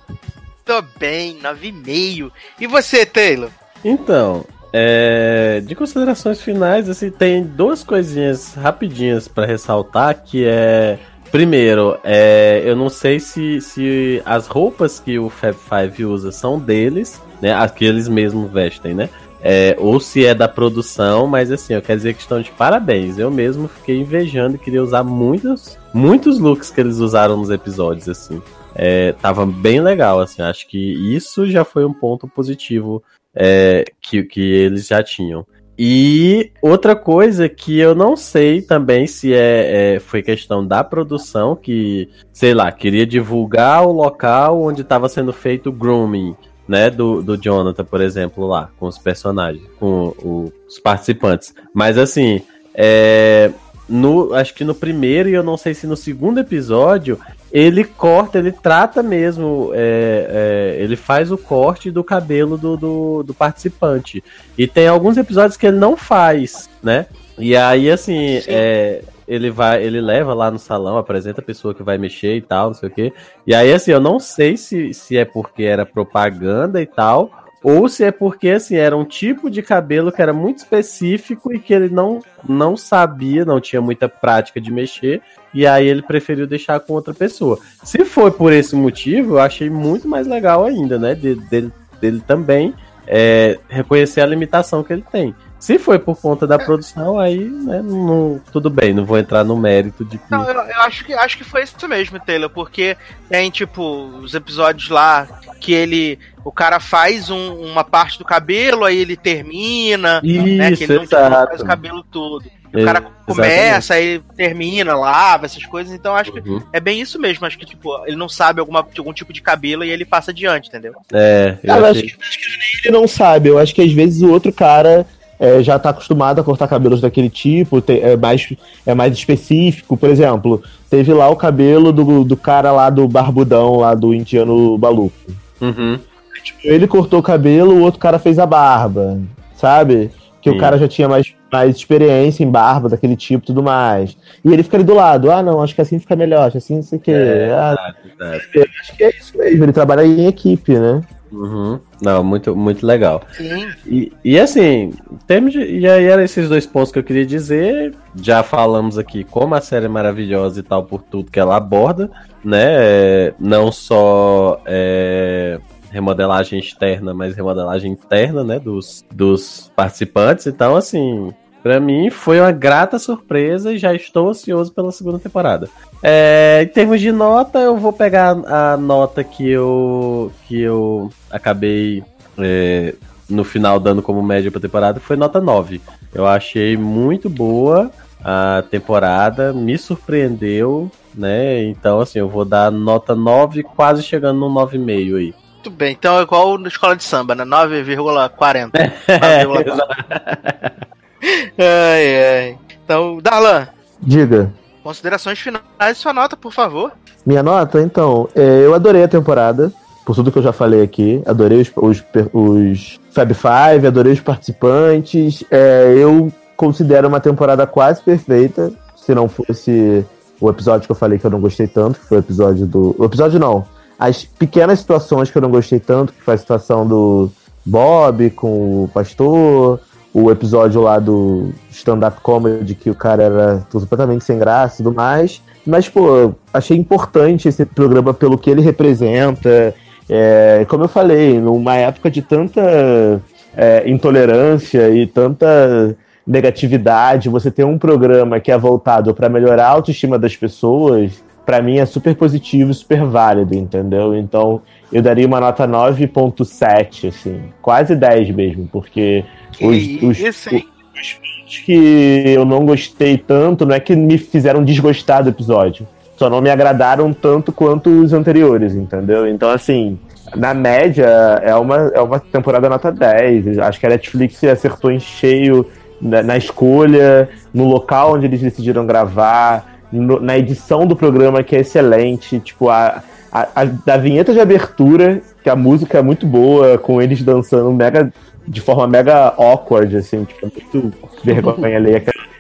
Tô bem, 9,5. E você, Taylor? Então, é, de considerações finais, assim, tem duas coisinhas rapidinhas pra ressaltar, que é... Primeiro, é, eu não sei se, se as roupas que o Fab Five usa são deles, né? As que eles mesmos vestem, né? é, ou se é da produção, mas assim, eu quero dizer que estão de parabéns. Eu mesmo fiquei invejando e queria usar muitos, muitos looks que eles usaram nos episódios, assim. É, tava bem legal, assim, acho que isso já foi um ponto positivo é, que, que eles já tinham. E outra coisa que eu não sei também se é, é, foi questão da produção que, sei lá, queria divulgar o local onde estava sendo feito o grooming, né, do, do Jonathan, por exemplo, lá, com os personagens, com o, os participantes. Mas assim, é, no, acho que no primeiro e eu não sei se no segundo episódio, ele corta, ele trata mesmo, é, é, ele faz o corte do cabelo do, do, do, participante. E tem alguns episódios que ele não faz, né? E aí, assim, é, ele vai, ele leva lá no salão, apresenta a pessoa que vai mexer e tal, não sei o quê. E aí, assim, eu não sei se, se é porque era propaganda e tal, ou se é porque assim era um tipo de cabelo que era muito específico e que ele não, não sabia, não tinha muita prática de mexer, e aí ele preferiu deixar com outra pessoa. Se foi por esse motivo, eu achei muito mais legal ainda, né? Dele, dele, dele também é, reconhecer a limitação que ele tem. Se foi por conta da produção, aí, né, não, tudo bem, não vou entrar no mérito de que... Não, eu, eu, acho que acho que foi isso mesmo, Taylor, porque tem, tipo, os episódios lá que ele. O cara faz um, uma parte do cabelo, aí ele termina, isso, né? Que ele não, exato. faz o cabelo todo. É, o cara começa, exatamente. aí termina, lava, essas coisas. Então acho que Uhum. é bem isso mesmo. Acho que, tipo, ele não sabe alguma, de algum tipo de cabelo e ele passa adiante, entendeu? É, eu Cara, eu achei- acho, que, acho que nem ele não sabe. Eu acho que às vezes o outro cara é, já tá acostumado a cortar cabelos daquele tipo, tem- é, mais, é mais específico. Por exemplo, teve lá o cabelo do, do cara lá do barbudão, lá do indiano maluco. Uhum. Ele cortou o cabelo, o outro cara fez a barba, sabe? Que Sim. o cara já tinha mais, mais experiência em barba daquele tipo e tudo mais. E ele fica ali do lado, ah não, acho que assim fica melhor, acho que assim não sei o quê. É, Ah, verdade. eu acho que é isso mesmo, ele trabalha em equipe, né? Uhum. Não, muito, muito legal. Sim. E, e assim, termos de, e aí eram esses dois pontos que eu queria dizer. Já falamos aqui como a série é maravilhosa e tal por tudo que ela aborda, né? É, Não só é, remodelagem externa, mas remodelagem interna, né? Dos, dos participantes. Então, assim, pra mim foi uma grata surpresa e já estou ansioso pela segunda temporada. É, em termos de nota, eu vou pegar a nota que eu que eu acabei é, no final dando como média pra temporada, foi nota 9. Eu achei muito boa a temporada, me surpreendeu, né? Então, assim, eu vou dar nota 9, quase chegando no 9,5 aí. Muito bem, então é igual na escola de samba, né? 9,40. É, 9,4. ai, ai. Então, Darlan, Diga. considerações finais, sua nota, por favor. Minha nota, então, é, eu adorei a temporada, por tudo que eu já falei aqui. Adorei os, os, os Fab Five, adorei os participantes. É, eu considero uma temporada quase perfeita, se não fosse o episódio que eu falei que eu não gostei tanto, que foi o episódio do. O episódio não. As pequenas situações que eu não gostei tanto, que foi a situação do Bob com o pastor, o episódio lá do stand-up comedy, que o cara era completamente sem graça e tudo mais. Mas, pô, achei importante esse programa pelo que ele representa. É, como eu falei, numa época de tanta é, intolerância e tanta negatividade, você ter um programa que é voltado para melhorar a autoestima das pessoas, para mim é super positivo e super válido, entendeu? Então, eu daria uma nota 9.7, assim, quase 10 mesmo, porque os, os, os pontos que eu não gostei tanto não é que me fizeram desgostar do episódio, só não me agradaram tanto quanto os anteriores, entendeu? Então, assim, na média, é uma, é uma temporada nota 10. Acho que a Netflix acertou em cheio na, na escolha, no local onde eles decidiram gravar, no- na edição do programa, que é excelente. Tipo, a, a, a- da vinheta de abertura, que a música é muito boa, com eles dançando mega, de forma mega awkward, assim, tipo, é muito vergonha ali. Aquela,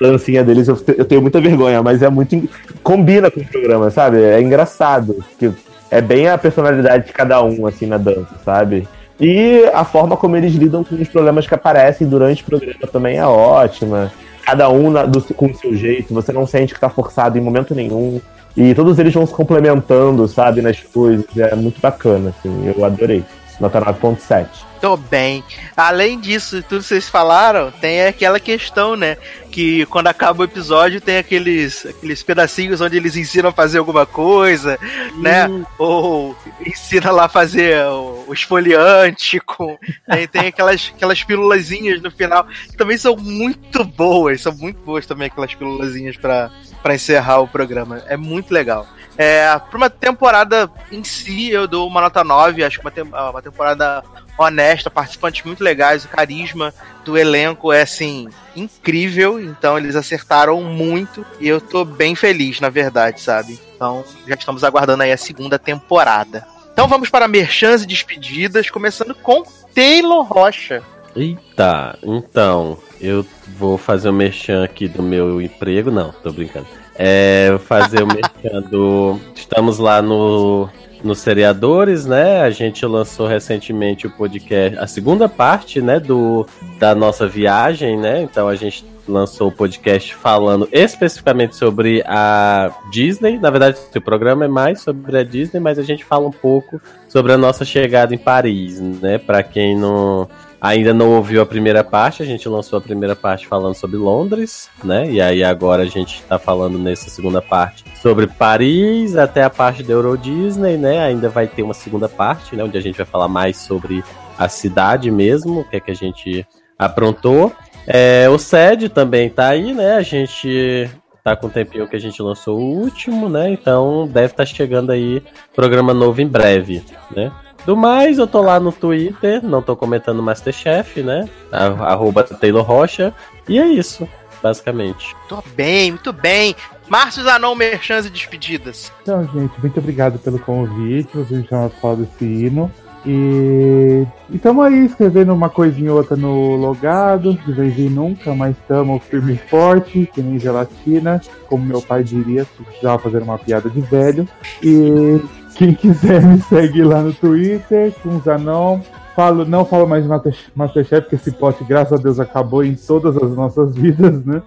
dancinha deles, eu, eu tenho muita vergonha, mas é muito. combina com o programa, sabe? É engraçado. Que é bem a personalidade de cada um, assim, na dança, sabe? E a forma como eles lidam com os problemas que aparecem durante o programa também é ótima. Cada um na- do- com o seu jeito, você não sente que tá forçado em momento nenhum. E todos eles vão se complementando, sabe, nas coisas. É muito bacana, assim, eu adorei. Nota 9.7. Tô bem. Além disso, tudo que vocês falaram, tem aquela questão, né? Que quando acaba o episódio tem aqueles, aqueles pedacinhos onde eles ensinam a fazer alguma coisa, né? Ou ensina lá a fazer o, o esfoliante com. Tem, tem aquelas, aquelas pílulazinhas no final, que também são muito boas. São muito boas também aquelas pílulazinhas pra encerrar o programa. É muito legal. É, pra uma temporada em si, eu dou uma nota 9. Acho que uma, tem- uma temporada honesta, participantes muito legais, o carisma do elenco é assim incrível, então eles acertaram muito e eu tô bem feliz, na verdade, sabe? Então já estamos aguardando aí a segunda temporada. Então vamos para merchans e despedidas, começando com Taylor Rocha. Eita, então, eu vou fazer o merchan aqui do meu emprego. Não, tô brincando. É, fazer o merchan do. Estamos lá no, no Seriadores, né? A gente lançou recentemente o podcast, a segunda parte, né? Do, da nossa viagem, né? Então a gente lançou o podcast falando especificamente sobre a Disney. Na verdade, o programa é mais sobre a Disney, mas a gente fala um pouco sobre a nossa chegada em Paris, né? Para quem não ainda não ouviu a primeira parte, a gente lançou a primeira parte falando sobre Londres, né? E aí agora a gente tá falando nessa segunda parte sobre Paris, até a parte da Euro Disney, né? Ainda vai ter uma segunda parte, né? Onde a gente vai falar mais sobre a cidade mesmo, o que é que a gente aprontou. É, o SED também tá aí, né? A gente tá com o tempinho que a gente lançou o último, né? Então deve estar chegando aí programa novo em breve, né? Do mais, eu tô lá no Twitter, não tô comentando Masterchef, né? A- Arroba Taylor Rocha. E é isso, basicamente. Tô bem, muito bem. Márcio Zanon, merchans e despedidas. Então, gente, muito obrigado pelo convite. Vocês me chamaram pra falar desse hino. E estamos aí escrevendo uma coisinha ou outra no logado, de vez em nunca, mas estamos firme e forte, que nem gelatina, como meu pai diria, se precisava fazer uma piada de velho. E quem quiser me segue lá no Twitter, Zanon. Falo, não falo mais de Master- Masterchef, porque esse pote, graças a Deus, acabou em todas as nossas vidas, né?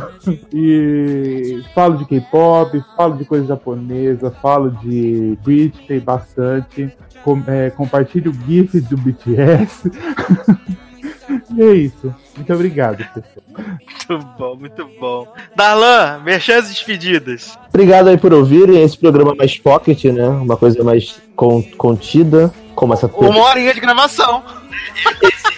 e falo de K-pop, falo de coisa japonesa, falo de Britney bastante. Com, é, compartilho GIFs do BTS. e é isso. Muito obrigado, pessoal. Muito bom, muito bom. Darlan, merchans e despedidas. Obrigado aí por ouvirem esse programa mais pocket, né? Uma coisa mais con- contida, como essa Uma horinha de gravação.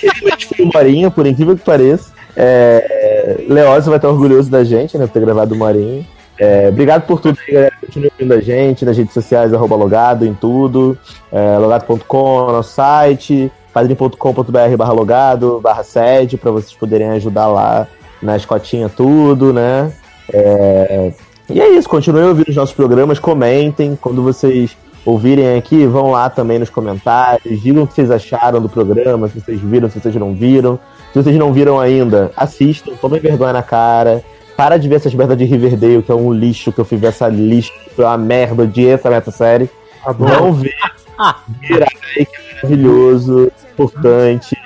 realmente foi uma horinha, por incrível que pareça. É, Leózio vai estar orgulhoso da gente, né? Por ter gravado uma horinha. É, obrigado por tudo aí, galera. Continue ouvindo a gente nas redes sociais, arroba logado em tudo. É, logado.com, nosso site, padrim.com.br barra logado, barra sede, para vocês poderem ajudar lá na escotinha tudo, né? É, e é isso, continuem ouvindo os nossos programas, comentem. Quando vocês ouvirem aqui, vão lá também nos comentários, digam o que vocês acharam do programa, se vocês viram, se vocês não viram. Se vocês não viram ainda, assistam, tomem vergonha na cara. Para de ver essas merdas de Riverdale, que é um lixo, que eu fui ver essa lixo, que foi uma merda, odiei essa meta série. Não vê. Virar aí, que é maravilhoso, importante.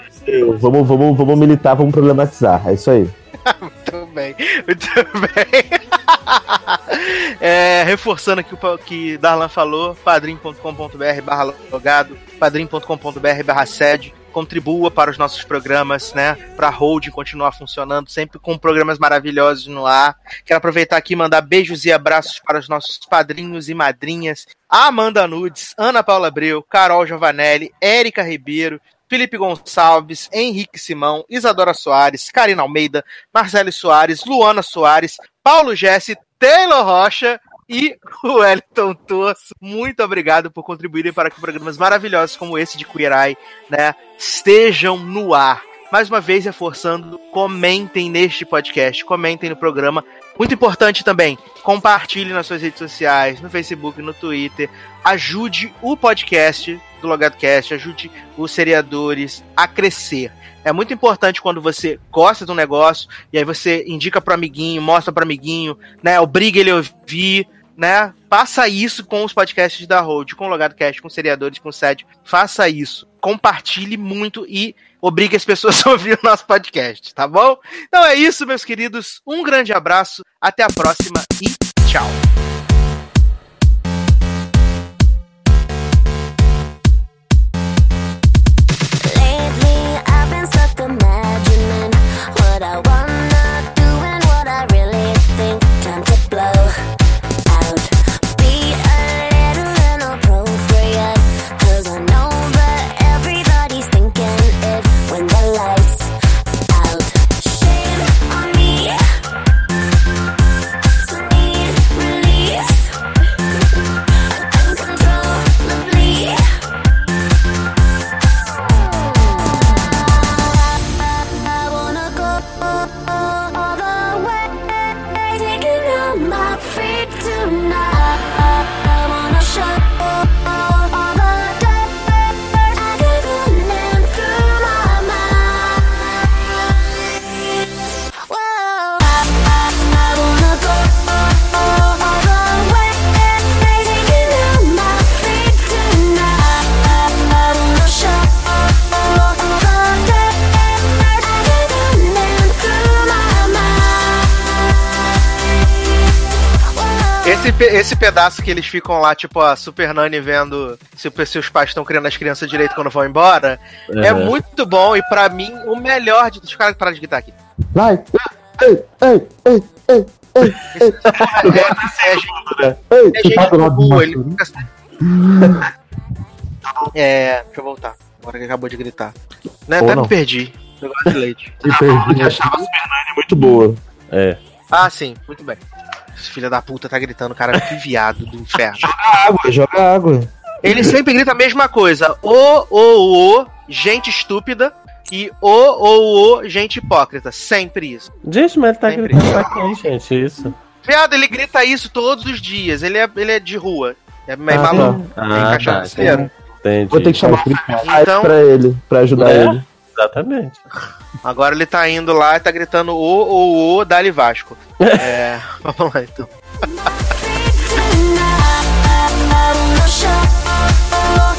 Vamos, vamos, vamos militar, vamos problematizar. É isso aí. Muito bem, muito bem. É, reforçando aqui o que Darlan falou, padrim.com.br barra logado, padrim.com.br barra sede. Contribua para os nossos programas, né? Para a Hold continuar funcionando, sempre com programas maravilhosos no ar. Quero aproveitar aqui e mandar beijos e abraços para os nossos padrinhos e madrinhas. Amanda Nudes, Ana Paula Abreu, Carol Giovanelli, Érica Ribeiro, Felipe Gonçalves, Henrique Simão, Isadora Soares, Karina Almeida, Marcelo Soares, Luana Soares, Paulo Jesse, Taylor Rocha e o Wellington Torso. Muito obrigado por contribuírem para que programas maravilhosos como esse de Queer Eye, né, estejam no ar. Mais uma vez, reforçando, comentem neste podcast, comentem no programa. Muito importante também, compartilhe nas suas redes sociais, no Facebook, no Twitter. Ajude o podcast do LogadoCast, ajude os seriadores a crescer. É muito importante quando você gosta de um negócio e aí você indica pro amiguinho, mostra pro amiguinho, né? Obriga ele a ouvir, né? Faça isso com os podcasts da Road, com o LogadoCast, com seriadores, com sede. Faça isso. Compartilhe muito e obrigue as pessoas a ouvir o nosso podcast, tá bom? Então é isso, meus queridos. Um grande abraço, até a próxima e tchau. Esse, esse pedaço que eles ficam lá, tipo, a Super Nani vendo se, o- se os pais estão criando as crianças direito quando vão embora, é Uhum. muito bom e pra mim o melhor de. Os caras parar de gritar aqui. Vai! Ei, ei, ei, ei, ei, ei. É, gente, Ei, é você tá gente boa, ele fica assim. É, deixa eu voltar. Agora que acabou de gritar. Né, Ou até não. me perdi. Negócio de leite. Me perdi. Eu achava a Supernanny muito boa. É. Ah, sim, muito bem. Esse filho da puta tá gritando, cara, que viado do inferno. Água, joga água. Ele sempre grita a mesma coisa. O, o, o, gente estúpida. E o, o, o, gente hipócrita. Sempre isso. Gente, mas ele tá Sempre. gritando pra quem, gente? Isso. Viado, ele grita isso todos os dias. Ele é, ele é de rua. É meio Ah, maluco. tá. Tem Ah, cachaceiro. Entendi. Vou ter que chamar o Então- pra ele, pra ajudar É, ele. Exatamente. Agora ele tá indo lá e tá gritando o, o, o, Dali Vasco. É, vamos lá então.